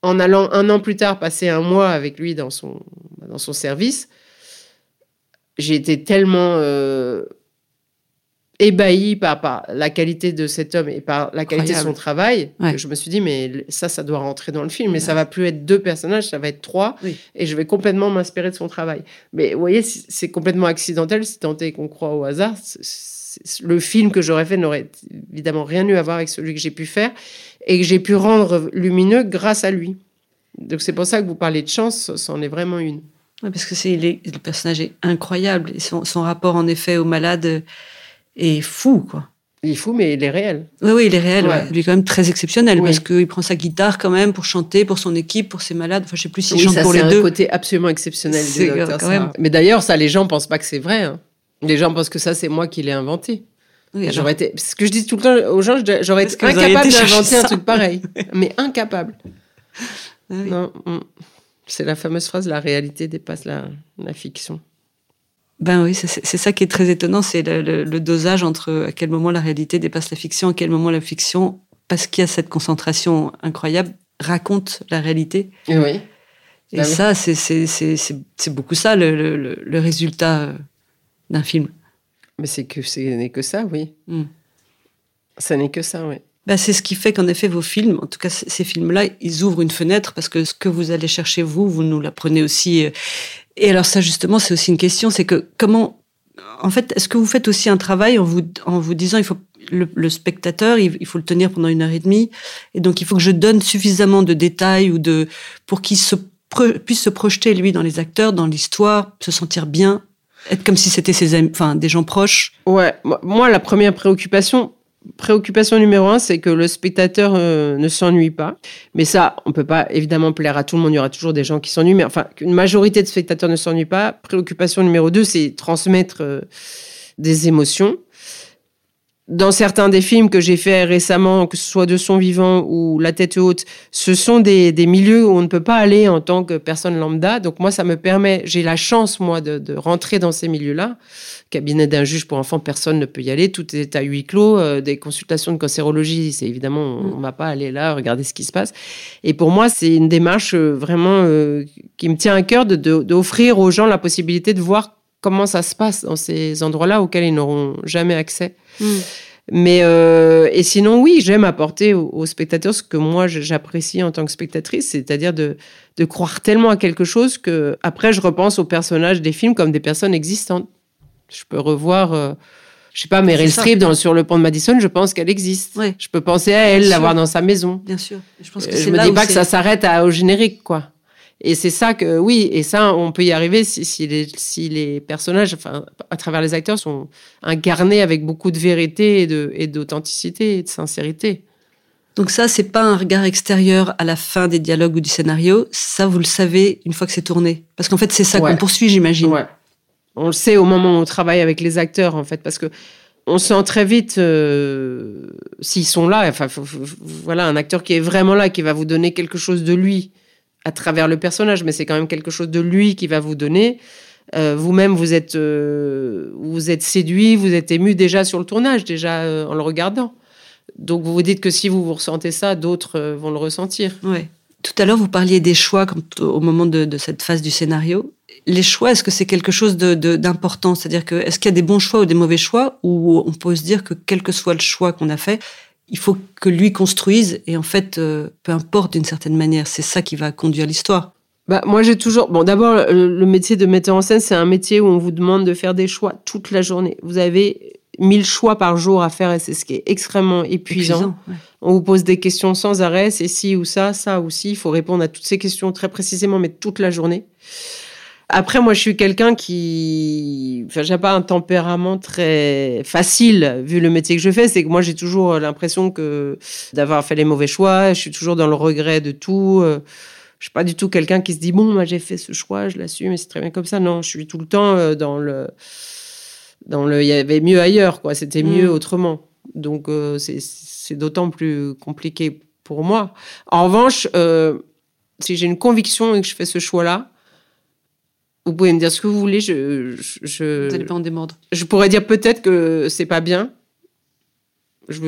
A: en allant un an plus tard passer un mois avec lui dans son, dans son service, j'ai été tellement euh, ébahi par, la qualité de cet homme et par la qualité de son travail. Je me suis dit, mais ça, ça doit rentrer dans le film. Mais ça va plus être deux personnages, ça va être trois. Et je vais complètement m'inspirer de son travail. Mais vous voyez, c'est complètement accidentel, si tant est qu'on croit au hasard. le film que j'aurais fait n'aurait évidemment rien eu à voir avec celui que j'ai pu faire et que j'ai pu rendre lumineux grâce à lui. Donc c'est pour ça que vous parlez de chance, c'en est vraiment une.
C: parce que c'est le personnage est incroyable. Et son, son rapport en effet au malade est fou, quoi.
A: Il est fou, mais il est réel.
C: Oui, oui, il est réel. Il est quand même très exceptionnel parce qu'il prend sa guitare quand même pour chanter pour son équipe, pour ses malades. Enfin, je sais plus s'il chante pour les deux. C'est
A: un côté absolument exceptionnel du docteur quand même. Mais d'ailleurs, ça, les gens pensent pas que c'est vrai. Hein. Les gens pensent que ça, c'est moi qui l'ai inventé. j'aurais été, ce que je dis tout le temps aux gens, j'aurais été incapable d'inventer un truc pareil, [LAUGHS] mais incapable. Ah non, c'est la fameuse phrase "la réalité dépasse la, la fiction".
C: Ben oui, c'est ça qui est très étonnant, c'est le, dosage entre à quel moment la réalité dépasse la fiction, à quel moment la fiction, parce qu'il y a cette concentration incroyable, raconte la réalité.
A: Et oui.
C: Et ben ça, c'est beaucoup ça le, résultat euh, d'un film.
A: Mais c'est que ce n'est que ça, oui. Hmm. Ça n'est que ça, oui.
C: Ben c'est ce qui fait qu'en effet, vos films, en tout cas ces films-là, ils ouvrent une fenêtre parce que ce que vous allez chercher, vous, vous nous l'apprenez aussi euh, et alors ça justement, c'est aussi une question, c'est que comment, en fait, est-ce que vous faites aussi un travail en vous en vous disant il faut le, spectateur, il, faut le tenir pendant une heure et demie, et donc il faut que je donne suffisamment de détails ou de pour qu'il se puisse se projeter lui dans les acteurs, dans l'histoire, se sentir bien, être comme si c'était ses amis, enfin des gens proches?
A: Ouais, moi la première préoccupation, préoccupation numéro un, c'est que le spectateur euh, ne s'ennuie pas. Mais ça, on peut pas évidemment plaire à tout le monde. Il y aura toujours des gens qui s'ennuient. Mais enfin, qu'une majorité de spectateurs ne s'ennuient pas. Préoccupation numéro deux, c'est transmettre euh, des émotions dans certains des films que j'ai fait récemment, que ce soit de son vivant ou La tête haute, ce sont des, milieux où on ne peut pas aller en tant que personne lambda. Donc moi, ça me permet, j'ai la chance, moi, de, rentrer dans ces milieux-là. Cabinet d'un juge pour enfants, personne ne peut y aller. Tout est à huis clos. Euh, des consultations de cancérologie, c'est évidemment, on ne va pas aller là, regarder ce qui se passe. Et pour moi, c'est une démarche euh, vraiment euh, qui me tient à cœur d'offrir aux gens la possibilité de voir comment ça se passe dans ces endroits-là auxquels ils n'auront jamais accès. Hmm. Mais euh, et sinon, oui, j'aime apporter aux, spectateurs ce que moi j'apprécie en tant que spectatrice, c'est-à-dire de, de croire tellement à quelque chose que après je repense aux personnages des films comme des personnes existantes. Je peux revoir. Euh, je sais pas, Meryl Streep dans, sur le pont de Madison, je pense qu'elle existe. Je peux penser à elle, l'avoir dans sa maison.
C: Bien sûr.
A: Je pense que euh, je me dis pas que ça s'arrête au générique, quoi. Et c'est ça que, oui, et ça, on peut y arriver si, si, les, si les personnages, enfin, à travers les acteurs, sont incarnés avec beaucoup de vérité et d'authenticité et, et de sincérité.
C: Donc ça, c'est pas un regard extérieur à la fin des dialogues ou du scénario. Ça, vous le savez une fois que c'est tourné. Parce qu'en fait, c'est ça qu'on poursuit, j'imagine.
A: Ouais. On le sait au moment où on travaille avec les acteurs, en fait, parce que on sent très vite euh, s'ils sont là. Enfin, voilà, un acteur qui est vraiment là, qui va vous donner quelque chose de lui à travers le personnage, mais c'est quand même quelque chose de lui qui va vous donner. Euh, vous-même, vous êtes, euh, vous êtes séduit, vous êtes ému déjà sur le tournage, déjà en le regardant. Donc vous vous dites que si vous vous ressentez ça, d'autres vont le ressentir.
C: Ouais. Tout à l'heure, vous parliez des choix au moment de, cette phase du scénario. Les choix, est-ce que c'est quelque chose d'important? C'est-à-dire que est-ce qu'il y a des bons choix ou des mauvais choix? Ou on peut se dire que quel que soit le choix qu'on a fait, il faut que lui construise et en fait, euh, peu importe d'une certaine manière, c'est ça qui va conduire l'histoire.
A: Bah, moi, j'ai toujours. Bon, d'abord, le métier de metteur en scène, c'est un métier où on vous demande de faire des choix toute la journée. Vous avez mille choix par jour à faire et c'est ce qui est extrêmement épuisant. On vous pose des questions sans arrêt, c'est ci ou ça, ça ou ci. Il faut répondre à toutes ces questions très précisément, mais toute la journée. Après, moi, je suis quelqu'un qui, enfin, j'ai pas un tempérament très facile vu le métier que je fais. C'est que moi, j'ai toujours l'impression que d'avoir fait les mauvais choix. Je suis toujours dans le regret de tout. Je suis pas du tout quelqu'un qui se dit bon, moi, j'ai fait ce choix, je l'assume, et c'est très bien comme ça. Non, je suis tout le temps euh, dans le dans le, il y avait mieux ailleurs, quoi. C'était mieux mm. autrement. Donc euh, c'est d'autant plus compliqué pour moi. En revanche, euh, si j'ai une conviction et que je fais ce choix-là, vous pouvez me dire ce que vous voulez. Je, je,
C: vous n'allez pas en démordre.
A: Je pourrais dire peut-être que c'est pas bien. Je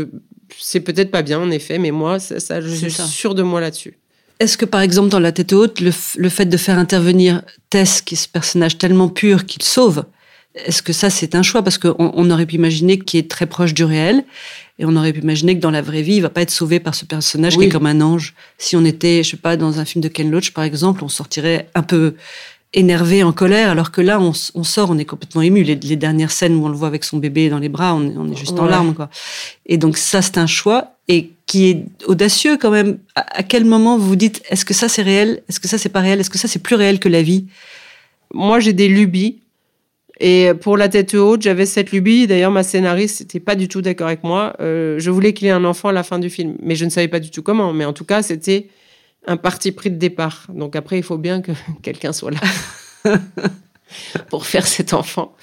A: c'est peut-être pas bien en effet, mais moi, ça, je suis sûre de moi là-dessus.
C: Est-ce que par exemple dans La tête haute, le, le fait de faire intervenir Tess, qui est ce personnage tellement pur qu'il sauve, est-ce que ça, c'est un choix? Parce qu'on on aurait pu imaginer qu'il est très proche du réel, et on aurait pu imaginer que dans la vraie vie, il va pas être sauvé par ce personnage qui est comme un ange. Si on était, je sais pas, dans un film de Ken Loach, par exemple, on sortirait un peu énervé, en colère, alors que là, on, sort, on est complètement ému. Les, dernières scènes où on le voit avec son bébé dans les bras, on, est juste en larmes, quoi. Et donc ça, c'est un choix et qui est audacieux quand même. À, à quel moment vous vous dites, est-ce que ça c'est réel? Est-ce que ça c'est pas réel? Est-ce que ça c'est plus réel que la vie?
A: Moi, j'ai des lubies et pour la tête haute, j'avais cette lubie. D'ailleurs, ma scénariste n'était pas du tout d'accord avec moi. Euh, je voulais qu'il ait un enfant à la fin du film, mais je ne savais pas du tout comment. Mais en tout cas, c'était un parti pris de départ. Donc après, il faut bien que [LAUGHS] quelqu'un soit là [LAUGHS] pour faire cet enfant.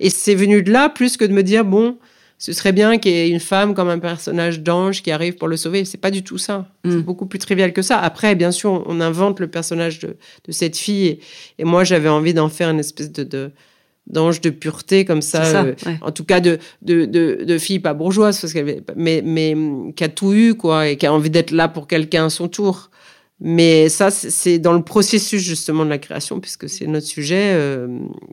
A: Et c'est venu de là, plus que de me dire, bon, ce serait bien qu'il y ait une femme comme un personnage d'ange qui arrive pour le sauver. C'est pas du tout ça. C'est mm. beaucoup plus trivial que ça. Après, bien sûr, on invente le personnage de, cette fille. Et, moi, j'avais envie d'en faire une espèce de d'ange de pureté comme ça, euh, en tout cas de, de, de, fille pas bourgeoise, parce qu'elle, mais, mais qui a tout eu, quoi, et qui a envie d'être là pour quelqu'un à son tour. Mais ça, c'est dans le processus justement de la création, puisque c'est notre sujet. Euh,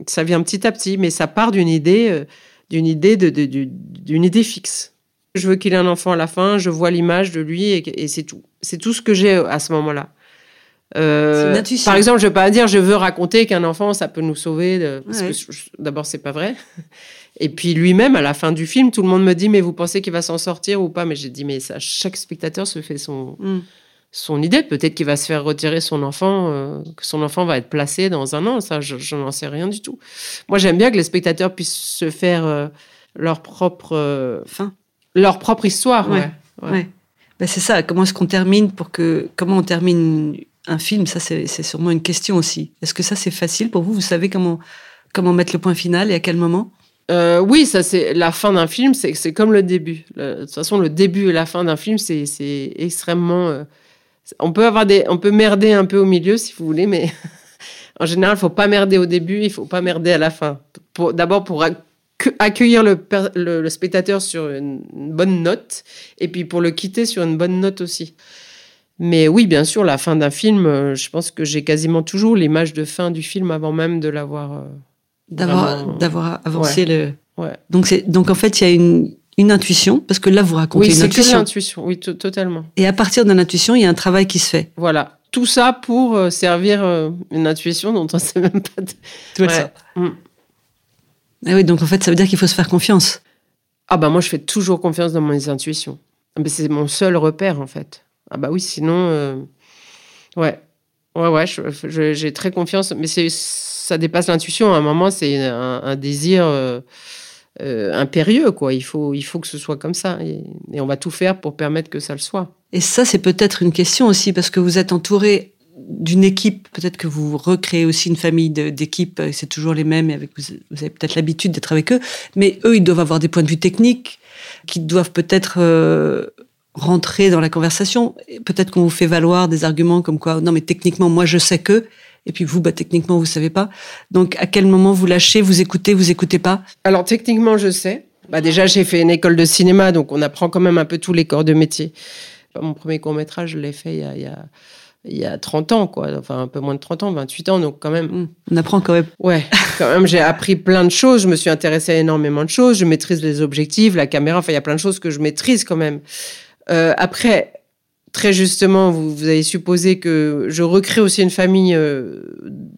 A: ça vient petit à petit, mais ça part d'une idée, euh, d'une idée de, d'une idée fixe. Je veux qu'il ait un enfant à la fin, je vois l'image de lui et, et c'est tout. C'est tout ce que j'ai à ce moment-là. Euh, par exemple, je ne vais pas dire je veux raconter qu'un enfant ça peut nous sauver. De... Parce que d'abord c'est pas vrai. Et puis lui-même à la fin du film, tout le monde me dit mais vous pensez qu'il va s'en sortir ou pas? Mais j'ai dit mais ça, chaque spectateur se fait son mm. Son idée. Peut-être qu'il va se faire retirer son enfant, euh, que son enfant va être placé dans un an. Ça, je, n'en sais rien du tout. Moi, j'aime bien que les spectateurs puissent se faire euh, leur propre
C: fin,
A: leur propre histoire.
C: Ouais. ouais. Ben, c'est ça. Comment est-ce qu'on termine pour que comment on termine un film, ça c'est sûrement une question aussi. Est-ce que ça c'est facile pour vous? Vous savez comment, comment mettre le point final et à quel moment?
A: Euh, oui, ça c'est la fin d'un film, c'est comme le début. de toute façon, le début et la fin d'un film, c'est extrêmement. Euh, on peut avoir des, on peut merder un peu au milieu si vous voulez, mais [LAUGHS] en général, il faut pas merder au début, il faut pas merder à la fin. D'abord pour accueillir le, le, spectateur sur une bonne note, et puis pour le quitter sur une bonne note aussi. Mais oui, bien sûr, la fin d'un film, euh, je pense que j'ai quasiment toujours l'image de fin du film avant même de l'avoir euh,
C: D'avoir, d'avoir avancé le.
A: Ouais.
C: Donc, c'est, donc en fait, il y a une, une intuition, parce que là, vous racontez
A: Oui,
C: une
A: c'est que
C: intuition.
A: l'intuition. Oui, to- totalement.
C: Et à partir de l'intuition, il y a un travail qui se fait.
A: Voilà. Tout ça pour euh, servir euh, une intuition dont on sait même pas. de- Ouais.
C: ça.
A: Mm.
C: Ah oui, donc en fait, ça veut dire qu'il faut se faire confiance.
A: Ah bah moi, je fais toujours confiance dans mes intuitions. Ah, mais c'est mon seul repère, en fait. Ah bah oui, sinon... euh, Ouais. Ouais, ouais, j'ai très confiance. Mais c'est ça dépasse l'intuition. À un moment, c'est un, un désir euh, impérieux, quoi. Il faut, il faut que ce soit comme ça. Et, on va tout faire pour permettre que ça le soit.
C: Et ça, c'est peut-être une question aussi, parce que vous êtes entouré d'une équipe, peut-être que vous recréez aussi une famille d'équipes, euh, c'est toujours les mêmes, et avec, vous, avez peut-être l'habitude d'être avec eux, mais eux, ils doivent avoir des points de vue techniques, qui doivent peut-être euh, rentrer dans la conversation. Peut-être qu'on vous fait valoir des arguments comme quoi, non, mais techniquement, moi, je sais que, et puis vous, bah, techniquement, vous savez pas. Donc, à quel moment vous lâchez, vous écoutez, vous écoutez pas?
A: Alors techniquement, je sais. Bah, déjà, j'ai fait une école de cinéma, donc on apprend quand même un peu tous les corps de métier. Mon premier court métrage, je l'ai fait il y, a, il, y a, il y a 30 ans, quoi. Enfin, un peu moins de 30 ans, 28 ans, donc quand même.
C: Hmm, On apprend quand même.
A: Ouais, quand même, j'ai appris plein de choses. Je me suis intéressée à énormément de choses. Je maîtrise les objectifs, la caméra. Enfin, il y a plein de choses que je maîtrise quand même. Euh, après, très justement, vous, vous avez supposé que je recrée aussi une famille euh,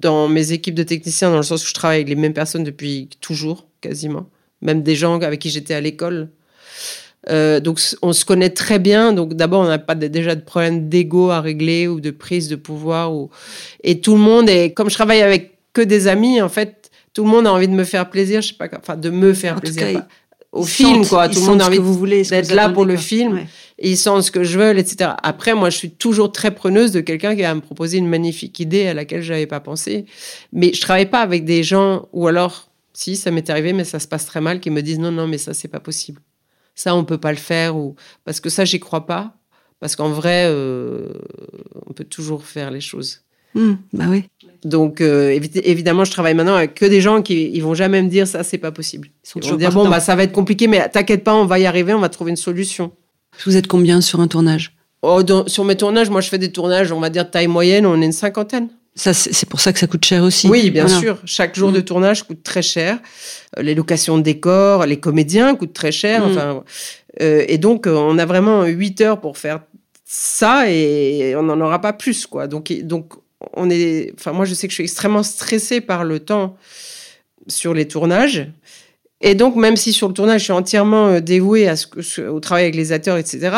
A: dans mes équipes de techniciens, dans le sens où je travaille avec les mêmes personnes depuis toujours, quasiment. Même des gens avec qui j'étais à l'école. Euh, donc, on se connaît très bien. Donc, d'abord, on n'a pas de- déjà de problème d'ego à régler ou de prise de pouvoir. Ou... Et tout le monde est, comme je travaille avec que des amis, en fait, tout le monde a envie de me faire plaisir. Je sais pas, enfin, de me faire
C: En
A: plaisir.
C: cas,
A: pas- au film,
C: sentent-
A: quoi. Tout le monde a envie d'être là pour le film.
C: Ouais.
A: Ils sentent ce que je veux, etc. Après, moi, je suis toujours très preneuse de quelqu'un qui va me proposer une magnifique idée à laquelle je n'avais pas pensé. Mais je travaille pas avec des gens, ou alors, si, ça m'est arrivé, mais ça se passe très mal, qui me disent non, non, mais ça, c'est pas possible. Ça, on peut pas le faire, ou parce que ça, j'y crois pas. Parce qu'en vrai, euh, on peut toujours faire les choses.
C: Hmm, bah oui.
A: Donc, euh, évi- évidemment, je travaille maintenant avec que des gens qui ils vont jamais me dire ça, c'est pas possible.
C: Ils sont
A: Ils vont
C: toujours
A: dire bon, bah, ça va être compliqué, mais t'inquiète pas, on va y arriver, on va trouver une solution.
C: Vous êtes combien sur un tournage?
A: Oh, dans- sur mes tournages, moi, je fais des tournages, on va dire taille moyenne, on est une cinquantaine.
C: Ça, c'est pour ça que ça coûte cher aussi.
A: Oui, bien
C: Voilà.
A: sûr. Chaque jour
C: Mm.
A: de tournage coûte très cher. Euh, Les locations de décors, les comédiens coûtent très cher.
C: Mm.
A: Enfin, euh, et donc, euh, on a vraiment 8 heures pour faire ça et on n'en aura pas plus, quoi. Donc, donc, on est. Enfin, moi, je sais que je suis extrêmement stressée par le temps sur les tournages. Et donc, même si sur le tournage, je suis entièrement euh, dévouée au travail avec les acteurs, etc.,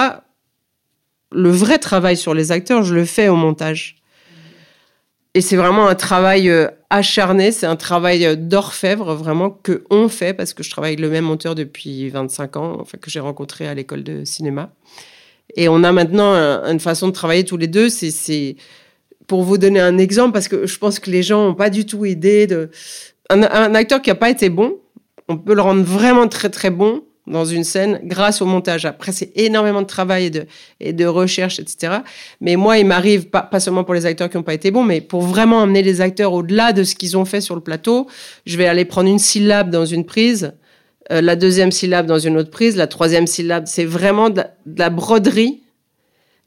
A: le vrai travail sur les acteurs, je le fais au montage. Et c'est vraiment un travail euh, acharné, c'est un travail euh, d'orfèvre vraiment que on fait parce que je travaille avec le même monteur depuis 25 ans, enfin que j'ai rencontré à l'école de cinéma. Et on a maintenant un- une façon de travailler tous les deux. C'est pour vous donner un exemple parce que je pense que les gens n'ont pas du tout idée de un, un acteur qui n'a pas été bon, on peut le rendre vraiment très très bon dans une scène grâce au montage. Après, c'est énormément de travail et de, et de recherche, etc. Mais moi, il m'arrive, pas, pas seulement pour les acteurs qui n'ont pas été bons, mais pour vraiment emmener les acteurs au-delà de ce qu'ils ont fait sur le plateau, je vais aller prendre une syllabe dans une prise, euh, la deuxième syllabe dans une autre prise, la troisième syllabe. C'est vraiment de la broderie.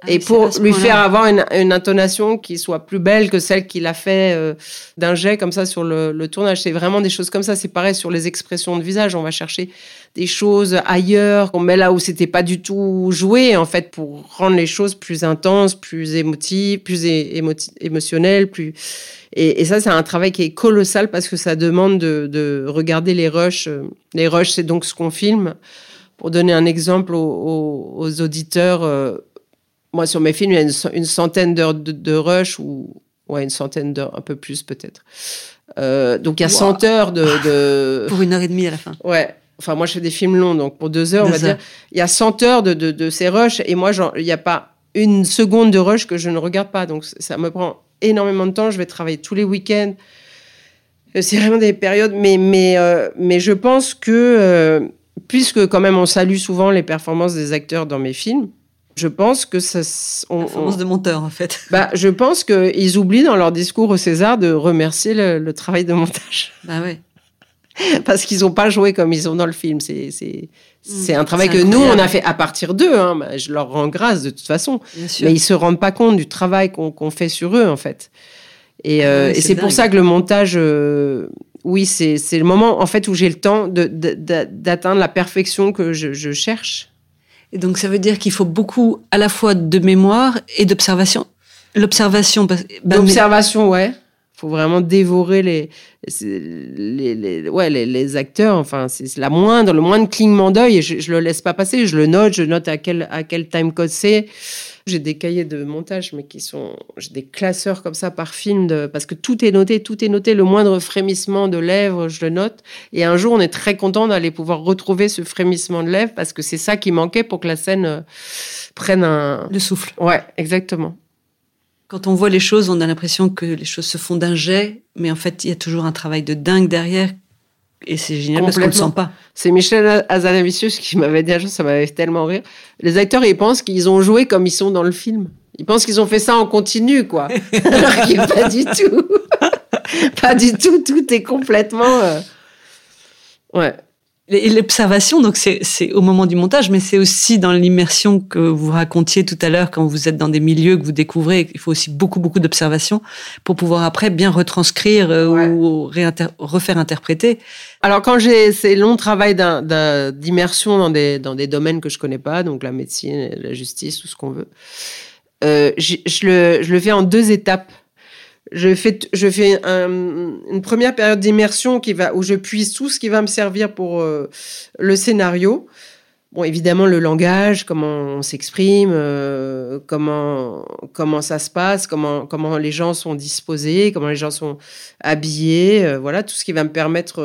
C: Ah
A: et pour lui faire avoir une, une intonation qui soit plus belle que celle qu'il a fait euh, d'un jet comme ça sur le, le tournage. C'est vraiment des choses comme ça. C'est pareil sur les expressions de visage. On va chercher des choses ailleurs qu'on met là où c'était pas du tout joué en fait pour rendre les choses plus intenses, plus émotives, plus émotionnelles, plus et, et ça c'est un travail qui est colossal parce que ça demande de, de regarder les rushs. Les rushs c'est donc ce qu'on filme. Pour donner un exemple aux, aux- aux auditeurs, euh, moi sur mes films il y a une, ce- une centaine d'heures de, de rush ou ouais une centaine d'heures, un peu plus peut-être. Euh, donc il y a
C: Wow.
A: 100 heures de, de... [LAUGHS]
C: Pour une heure et demie à la fin.
A: Ouais. Enfin, moi, je fais des films longs, donc pour deux heures, on va
C: heures.
A: dire. Il y a 100 heures de, de, de ces rushs, et moi, il n'y a pas une seconde de rush que je ne regarde pas. Donc, ça me prend énormément de temps. Je vais travailler tous les week-ends. Euh, C'est vraiment des périodes, mais, mais, euh, mais je pense que, euh, puisque quand même on salue souvent les performances des acteurs dans mes films, je pense que ça. on-
C: de monteur, en fait. [LAUGHS]
A: bah, je pense qu'ils oublient dans leur discours au César de remercier le, le travail de montage [LAUGHS]
C: Bah ouais. [LAUGHS]
A: parce qu'ils n'ont pas joué comme ils ont dans le film. C'est c'est c'est un travail que nous on a fait à partir d'eux. Hein. Bah, Je leur rends grâce de toute façon,
C: Bien sûr.
A: mais ils se rendent pas compte du travail qu'on fait sur eux en fait. Et, euh,
C: Ah
A: et
C: c'est
A: pour ça que le montage euh, oui, c'est le moment en fait où j'ai le temps d'atteindre la perfection que je, cherche.
C: Et donc ça veut dire qu'il faut beaucoup à la fois de mémoire et d'observation. L'observation. Ben,
A: L'observation, ouais faut vraiment dévorer les, les, les, ouais, les, les, acteurs. Enfin, c'est la moindre, le moindre clignement d'œil et je, je le laisse pas passer. Je le note, je note à quel, à quel time code c'est. J'ai des cahiers de montage, mais qui sont, j'ai des classeurs comme ça par film, de, parce que tout est noté, tout est noté. Le moindre frémissement de lèvres, je le note. Et un jour, on est très content d'aller pouvoir retrouver ce frémissement de lèvres parce que c'est ça qui manquait pour que la scène euh, prenne un.
C: Le souffle.
A: Ouais, exactement.
C: Quand on voit les choses, on a l'impression que les choses se font d'un jet, mais en fait, il y a toujours un travail de dingue derrière. Et c'est génial parce qu'on ne le sent pas.
A: C'est Michel Azanavicius qui m'avait dit un jour, ça m'avait tellement rire. Les acteurs, ils pensent qu'ils ont joué comme ils sont dans le film. Ils pensent qu'ils ont fait ça en continu, quoi. [LAUGHS] Alors qu'il pas du tout. pas du tout. Tout est complètement. Euh, ouais.
C: Et l'observation, donc c'est au moment du montage, mais c'est aussi dans l'immersion que vous racontiez tout à l'heure quand vous êtes dans des milieux que vous découvrez. Il faut aussi beaucoup beaucoup d'observation pour pouvoir après bien retranscrire euh, ou refaire interpréter.
A: Alors quand j'ai ces longs travaux d'immersion dans des dans des domaines que je connais pas, donc la médecine, la justice, tout ce qu'on veut, euh, je, le, je le fais en deux étapes je fais, je fais une première période d'immersion qui va, où je puise tout ce qui va me servir pour euh, le scénario. Bon, évidemment, le langage, comment on s'exprime, euh, comment, comment ça se passe, comment, comment les gens sont disposés, comment les gens sont habillés, euh, voilà, tout ce qui va me permettre,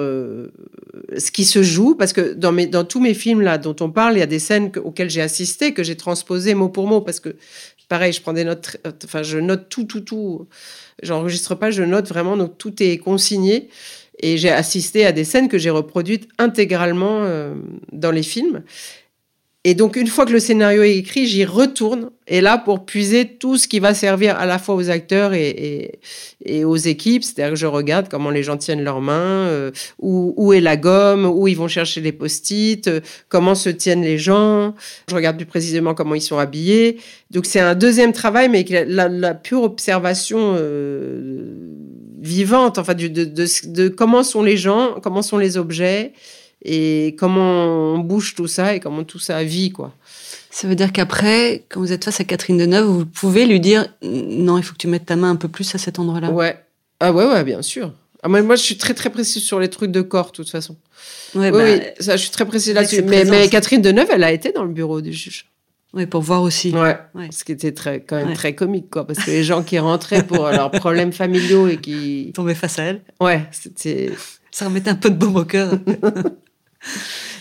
A: ce qui se joue, parce que dans, mes, dans tous mes films là dont on parle, il y a des scènes auxquelles j'ai assisté, que j'ai transposées mot pour mot, parce que pareil, je prends des notes, enfin, je note tout, tout, tout J'enregistre pas, je note vraiment, donc tout est consigné. Et j'ai assisté à des scènes que j'ai reproduites intégralement euh, dans les films. Et donc, une fois que le scénario est écrit, j'y retourne. Et là, pour puiser tout ce qui va servir à la fois aux acteurs et, aux équipes, c'est-à-dire que je regarde comment les gens tiennent leurs mains, euh, où, est la gomme, où ils vont chercher les post-it, euh, comment se tiennent les gens. Je regarde plus précisément comment ils sont habillés. Donc, c'est un deuxième travail, mais la, pure observation euh, vivante, enfin, de comment sont les gens, comment sont les objets et comment on bouge tout ça et comment tout ça vit, quoi.
C: Ça veut dire qu'après, quand vous êtes face à Catherine Deneuve, vous pouvez lui dire non, il faut que tu mettes ta main un peu plus à cet endroit-là.
A: Ouais. Ah ouais, ouais, bien sûr. Ah, moi, je suis très très précise sur les trucs de corps, de toute façon. Ouais, oui, bah, ça, je suis très précise là-dessus. Mais, mais, Catherine Deneuve, elle a été dans le bureau du juge.
C: Oui, pour voir aussi.
A: Ouais. Ce qui était très, quand même très comique, quoi. Parce que les gens qui rentraient pour leurs problèmes familiaux et qui. [LAUGHS]
C: Tombaient face à elle.
A: Ouais, c'était.
C: Ça remettait un peu de baume au cœur. [LAUGHS]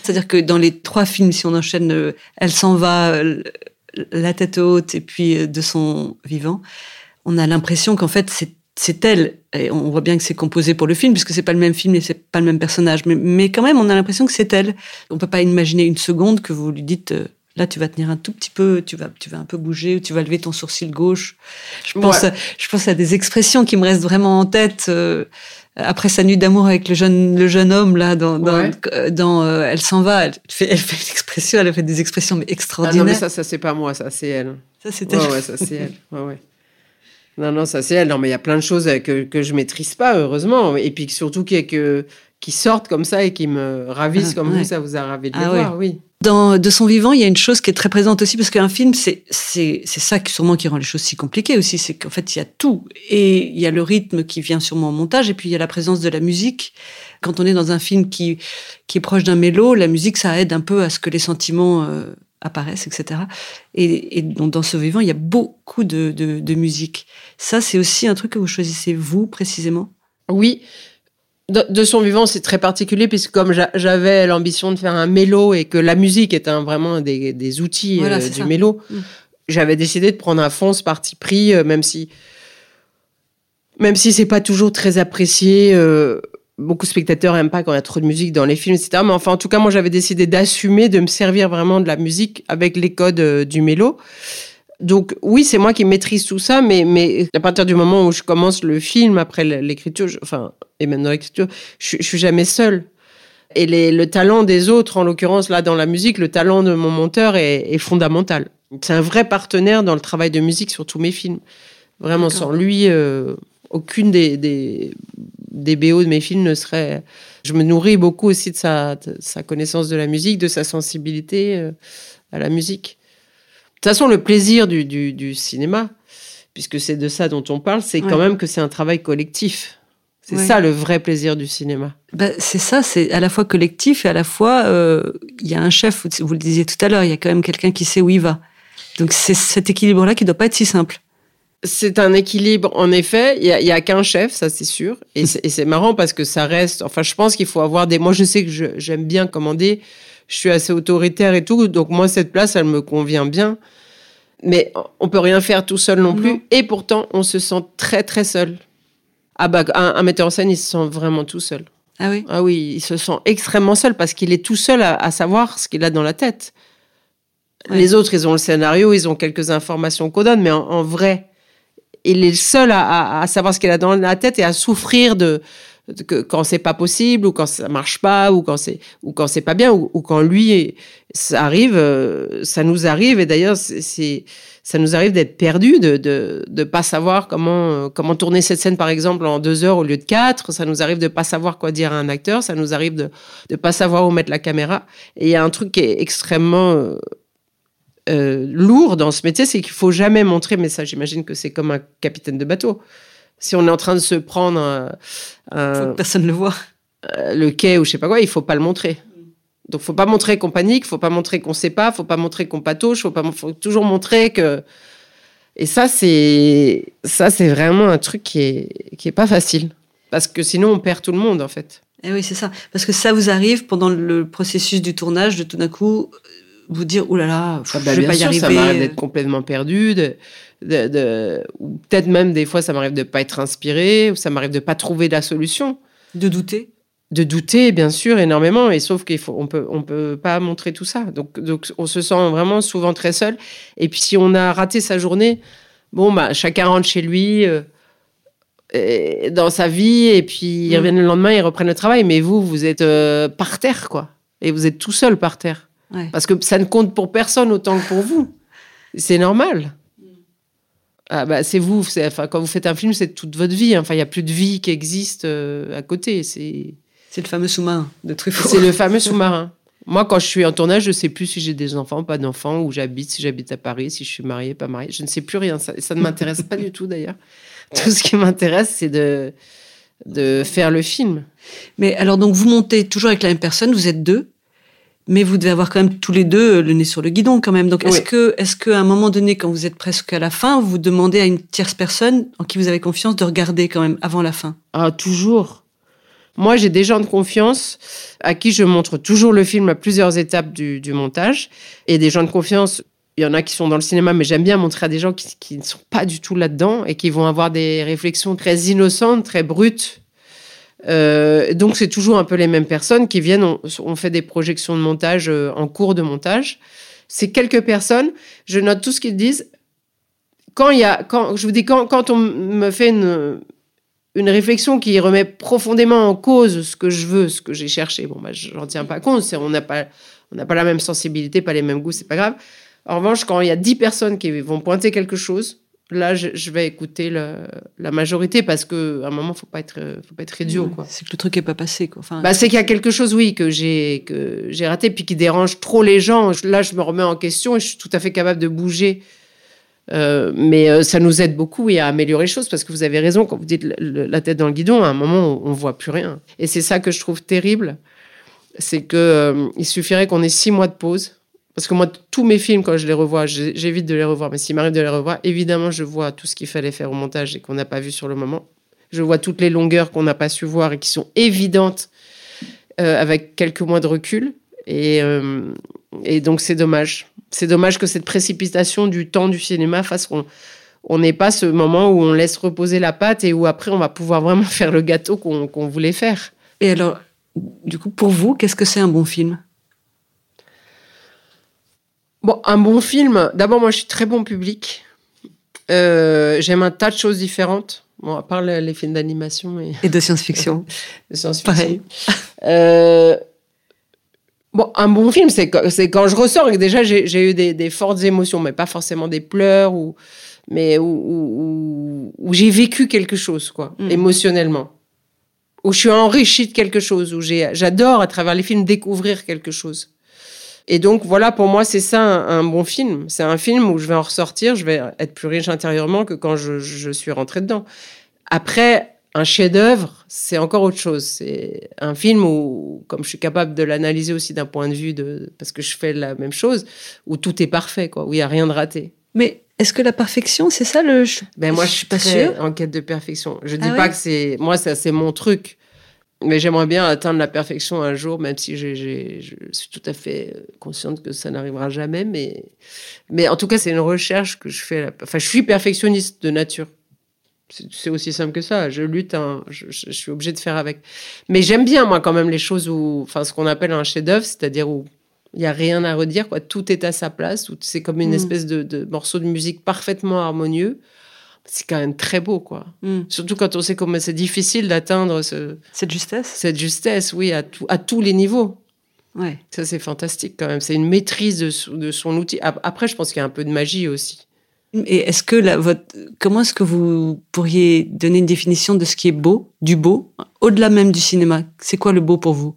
C: C'est-à-dire que dans les trois films, si on enchaîne, euh, elle s'en va, euh, la tête haute, et puis euh, de son vivant, on a l'impression qu'en fait, c'est elle. Et on voit bien que c'est composé pour le film, puisque c'est pas le même film et c'est pas le même personnage. Mais, quand même, on a l'impression que c'est elle. On peut pas imaginer une seconde que vous lui dites. Là, tu vas tenir un tout petit peu, tu vas, tu vas un peu bouger, ou tu vas lever ton sourcil gauche. Je pense, je pense à des expressions qui me restent vraiment en tête après sa nuit d'amour avec le jeune, le jeune homme, là, dans, dans, dans euh, Elle s'en va, elle fait, elle fait une expression, elle a fait des expressions mais extraordinaires. Ah non,
A: mais ça, ça c'est pas moi, ça c'est elle.
C: Ça c'est elle.
A: Ouais, ça c'est elle. Ouais, ouais. Non, non, ça c'est elle. Non, mais il y a plein de choses que, que je maîtrise pas, heureusement. Et puis surtout qui, que, qui sortent comme ça et qui me ravissent ah, comme vous, ça vous a ravi de ah voir, oui.
C: Dans De son vivant, il y a une chose qui est très présente aussi, parce qu'un film, c'est c'est ça qui, sûrement qui rend les choses si compliquées aussi, c'est qu'en fait, il y a tout. Et il y a le rythme qui vient sûrement au montage, et puis il y a la présence de la musique. Quand on est dans un film qui, qui est proche d'un mélo, la musique, ça aide un peu à ce que les sentiments euh, apparaissent, etc. Et, et donc, dans Ce vivant, il y a beaucoup de, de, de musique. Ça, c'est aussi un truc que vous choisissez, vous, précisément?
A: Oui, de, son vivant, c'est très particulier puisque comme j'avais l'ambition de faire un mélo et que la musique est un, vraiment des, des outils euh, du mélo, mm. j'avais décidé de prendre à fond ce parti pris, euh, même si même si c'est pas toujours très apprécié. Euh, beaucoup de spectateurs n'aiment pas quand il y a trop de musique dans les films, etc. Mais enfin, en tout cas, moi, j'avais décidé d'assumer, de me servir vraiment de la musique avec les codes du mélo. Donc oui, c'est moi qui maîtrise tout ça, mais, mais à partir du moment où je commence le film, après l'écriture, enfin, et même dans l'écriture, je, je suis jamais seule. Et les, le talent des autres, en l'occurrence là dans la musique, le talent de mon monteur est, est fondamental. C'est un vrai partenaire dans le travail de musique sur tous mes films. Vraiment, sans lui, euh, aucune des, des, des BO de mes films ne seraient. Je me nourris beaucoup aussi de sa, sa connaissance de la musique, de sa sensibilité euh, à la musique. De toute façon, le plaisir du, du, cinéma, puisque c'est de ça dont on parle, c'est quand même que c'est un travail collectif. C'est ça le vrai plaisir du cinéma.
C: Bah, c'est ça, c'est à la fois collectif et à la fois, euh, il y a un chef, vous le disiez tout à l'heure, il y a quand même quelqu'un qui sait où il va. Donc c'est cet équilibre-là qui ne doit pas être si simple.
A: C'est un équilibre, en effet. Il y a, qu'un chef, ça c'est sûr. Et c'est marrant parce que ça reste. Enfin, je pense qu'il faut avoir des. Moi, je sais que j'aime bien commander. Je suis assez autoritaire et tout. Donc, moi, cette place, elle me convient bien. Mais on peut rien faire tout seul non plus. Et pourtant, on se sent très, très seul. Ah bah, un, metteur en scène, il se sent vraiment tout seul.
C: Ah oui
A: Ah oui, il se sent extrêmement seul parce qu'il est tout seul à savoir ce qu'il a dans la tête. Les autres, ils ont le scénario, ils ont quelques informations qu'on donne, mais en, vrai, il est le seul à, savoir ce qu'il a dans la tête et à souffrir de, que, quand c'est pas possible ou quand ça marche pas ou quand c'est ou quand c'est pas bien ou, quand lui ça arrive, euh, ça nous arrive et d'ailleurs ça nous arrive d'être perdu, de, de pas savoir comment euh, comment tourner cette scène par exemple en deux heures au lieu de quatre. Ça nous arrive de pas savoir quoi dire à un acteur. Ça nous arrive de de pas savoir où mettre la caméra. Et il y a un truc qui est extrêmement euh, lourd dans ce métier, c'est qu'il faut jamais montrer, mais ça j'imagine que c'est comme un capitaine de bateau. Si on est en train de se prendre un,
C: faut que personne le voit.
A: Euh, le quai ou je sais pas quoi, il faut pas le montrer. Donc faut pas montrer qu'on panique, faut pas montrer qu'on sait pas, faut pas montrer qu'on patauge, faut pas faut toujours montrer que et ça c'est ça c'est vraiment un truc qui est qui est pas facile parce que sinon on perd tout le monde en fait.
C: Et eh oui, c'est ça. Parce que ça vous arrive pendant le processus du tournage de tout d'un coup vous dire, oulala, là là, ah bah, je vais pas y arriver. Ça
A: m'arrive d'être complètement perdu, de, de, ou peut-être même des fois ça m'arrive de pas être inspiré, ou ça m'arrive de pas trouver la solution.
C: De douter
A: de douter, bien sûr, énormément, et sauf qu'il faut, on peut, on peut pas montrer tout ça. Donc, donc, on se sent vraiment souvent très seul. Et puis, si on a raté sa journée, bon, bah, chacun rentre chez lui, euh, dans sa vie, et puis ils mm. reviennent le lendemain, ils reprennent le travail. Mais vous, vous êtes euh, par terre, quoi. Et vous êtes tout seul par terre. Parce que ça ne compte pour personne autant que pour vous. C'est normal. Ah bah c'est vous. Enfin, quand vous faites un film, c'est toute votre vie. Enfin, il n'y a plus de vie qui existe euh, à côté. C'est.
C: C'est le fameux sous-marin de Truffaut.
A: C'est le fameux sous-marin. Moi, quand je suis en tournage, je ne sais plus si j'ai des enfants, pas d'enfants, où j'habite, si j'habite à Paris, si je suis mariée, pas mariée. Je ne sais plus rien. Ça, ça ne m'intéresse pas du tout, d'ailleurs. [LAUGHS] Tout ce qui m'intéresse, c'est de, de faire le film.
C: Mais alors, donc, vous montez toujours avec la même personne, vous êtes deux mais vous devez avoir quand même tous les deux le nez sur le guidon quand même. Donc est-ce que, est-ce qu'à un moment donné, quand vous êtes presque à la fin, vous demandez à une tierce personne en qui vous avez confiance de regarder quand même avant la fin?
A: Ah toujours. Moi, j'ai des gens de confiance à qui je montre toujours le film à plusieurs étapes du, montage, et des gens de confiance. Il y en a qui sont dans le cinéma, mais j'aime bien montrer à des gens qui, qui ne sont pas du tout là-dedans et qui vont avoir des réflexions très innocentes, très brutes euh, donc c'est toujours un peu les mêmes personnes qui viennent. On, fait des projections de montage euh, en cours de montage. C'est quelques personnes. Je note tout ce qu'ils disent. Quand il y a, quand je vous dis quand, quand on me fait une, une réflexion qui remet profondément en cause ce que je veux, ce que j'ai cherché. Bon, bah, j'en tiens pas compte. On n'a pas, on n'a pas la même sensibilité, pas les mêmes goûts, c'est pas grave. En revanche, quand il y a dix personnes qui vont pointer quelque chose, là, je, vais écouter la majorité parce qu'à un moment, faut pas être, faut pas être idiot, quoi.
C: C'est que le truc est pas passé, quoi.
A: Enfin, bah, c'est qu'il y a quelque chose, oui, que j'ai, que j'ai raté, puis qui dérange trop les gens. Là, je me remets en question et je suis tout à fait capable de bouger. Euh, mais euh, ça nous aide beaucoup et à améliorer les choses parce que vous avez raison quand vous dites la tête dans le guidon, à un moment, on, ne voit plus rien. Et c'est ça que je trouve terrible, c'est que euh, il suffirait qu'on ait six mois de pause parce que moi, tous mes films, quand je les revois, j'évite de les revoir. Mais s'il m'arrive de les revoir, évidemment, je vois tout ce qu'il fallait faire au montage et qu'on n'a pas vu sur le moment. Je vois toutes les longueurs qu'on n'a pas su voir et qui sont évidentes euh, avec quelques mois de recul. Et, euh, et donc, c'est dommage. C'est dommage que cette précipitation du temps du cinéma fasse qu'on on n'ait pas ce moment où on laisse reposer la pâte et où après, on va pouvoir vraiment [LAUGHS] faire le gâteau qu'on voulait faire.
C: Et alors, du coup, pour vous, qu'est-ce que c'est un bon film?
A: Bon, un bon film. D'abord, moi, je suis très bon public. Euh, j'aime un tas de choses différentes. Bon, à part les, films d'animation et...
C: et de science-fiction. [LAUGHS]
A: de science-fiction. Pareil. Euh, bon, un bon film, c'est quand je ressors et que déjà j'ai eu des, fortes émotions, mais pas forcément des pleurs, ou, mais où, j'ai vécu quelque chose, quoi, mm. émotionnellement. où je suis enrichie de quelque chose, où j'adore à travers les films découvrir quelque chose. Et donc voilà, pour moi, c'est ça un, bon film. C'est un film où je vais en ressortir, je vais être plus riche intérieurement que quand je, je suis rentrée dedans. Après, un chef-d'œuvre, c'est encore autre chose. C'est un film où, comme je suis capable de l'analyser aussi d'un point de vue de, parce que je fais la même chose, où tout est parfait, quoi, où il y a rien de raté.
C: Mais est-ce que la perfection, c'est ça le
A: Ben moi, je suis pas sûre. En quête de perfection. Je dis ah pas que c'est moi, ça c'est mon truc. Mais j'aimerais bien atteindre la perfection un jour, même si je suis tout à fait consciente que ça n'arrivera jamais. Mais, mais en tout cas, c'est une recherche que je fais. Enfin, je suis perfectionniste de nature. C'est aussi simple que ça. Je lutte, je, suis obligée de faire avec. Mais j'aime bien, moi, quand même, les choses où, enfin, ce qu'on appelle un chef-d'œuvre, c'est-à-dire où il n'y a rien à redire, quoi. Tout est à sa place. C'est comme une mm. espèce de, morceau de musique parfaitement harmonieux. C'est quand même très beau, quoi. Mm. Surtout quand on sait comment c'est difficile d'atteindre ce,
C: cette justesse.
A: Cette justesse, oui, à, à tous les niveaux.
C: Ouais.
A: Ça, c'est fantastique quand même. C'est une maîtrise de, de son outil. Après, je pense qu'il y a un peu de magie aussi.
C: Et est-ce que la, votre, comment est-ce que vous pourriez donner une définition de ce qui est beau, du beau, au-delà même du cinéma? C'est quoi le beau pour vous?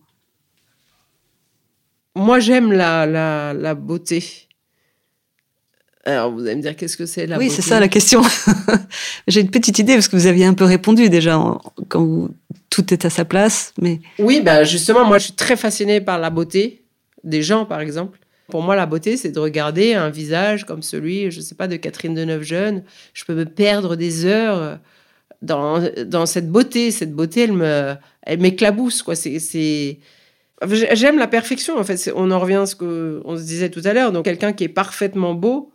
A: Moi, j'aime la, la, la, beauté. Alors, vous allez me dire, qu'est-ce que c'est la
C: oui,
A: beauté
C: Oui, c'est ça la question. [LAUGHS] J'ai une petite idée, parce que vous aviez un peu répondu déjà, quand vous, tout est à sa place. Mais...
A: Oui, bah justement, moi, je suis très fascinée par la beauté des gens, par exemple. Pour moi, la beauté, c'est de regarder un visage comme celui, je ne sais pas, de Catherine Deneuve-Jeune. Je peux me perdre des heures dans, dans cette beauté. Cette beauté, elle me, elle m'éclabousse, quoi. C'est... J'aime la perfection, en fait. On en revient à ce qu'on se disait tout à l'heure. Donc, quelqu'un qui est parfaitement beau,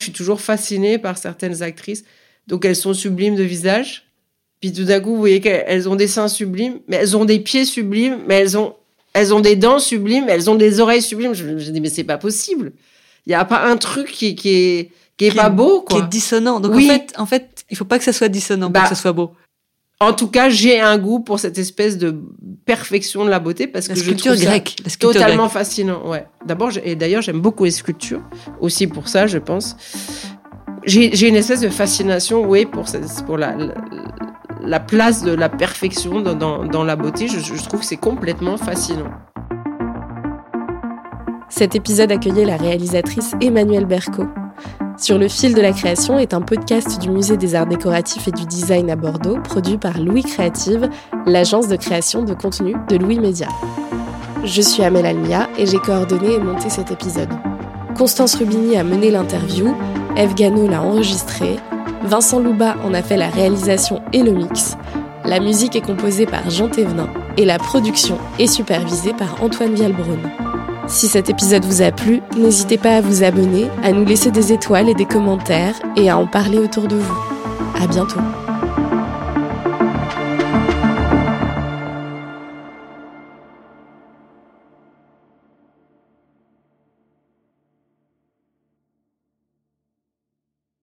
A: je suis toujours fascinée par certaines actrices. Donc, elles sont sublimes de visage. Puis tout d'un coup, vous voyez qu'elles ont des seins sublimes, mais elles ont des pieds sublimes, mais elles ont elles ont des dents sublimes, elles ont des oreilles sublimes. Je, me dis, mais c'est pas possible. Il n'y a pas un truc qui, qui est, qui est pas beau, quoi.
C: Qui est dissonant. Donc, en fait, en fait, il faut pas que ça soit dissonant pour bah, que ça soit beau.
A: En tout cas, j'ai un goût pour cette espèce de perfection de la beauté parce que je trouve
C: grecque,
A: ça totalement fascinant. Ouais. D'abord, et d'ailleurs, j'aime beaucoup les sculptures aussi pour ça, je pense. J'ai une espèce de fascination, oui, pour, pour la, la place de la perfection dans, la beauté, je, trouve que c'est complètement fascinant.
B: Cet épisode accueillait la réalisatrice Emmanuelle Berco. Sur le fil de la création est un podcast du Musée des Arts Décoratifs et du Design à Bordeaux, produit par Louis Créative, l'agence de création de contenu de Louis Média. Je suis Amel Almia et j'ai coordonné et monté cet épisode. Constance Rubini a mené l'interview, Eve Gano l'a enregistré, Vincent Louba en a fait la réalisation et le mix. La musique est composée par Jean Thévenin et la production est supervisée par Antoine Vialbrun. Si cet épisode vous a plu, n'hésitez pas à vous abonner, à nous laisser des étoiles et des commentaires et à en parler autour de vous. À bientôt.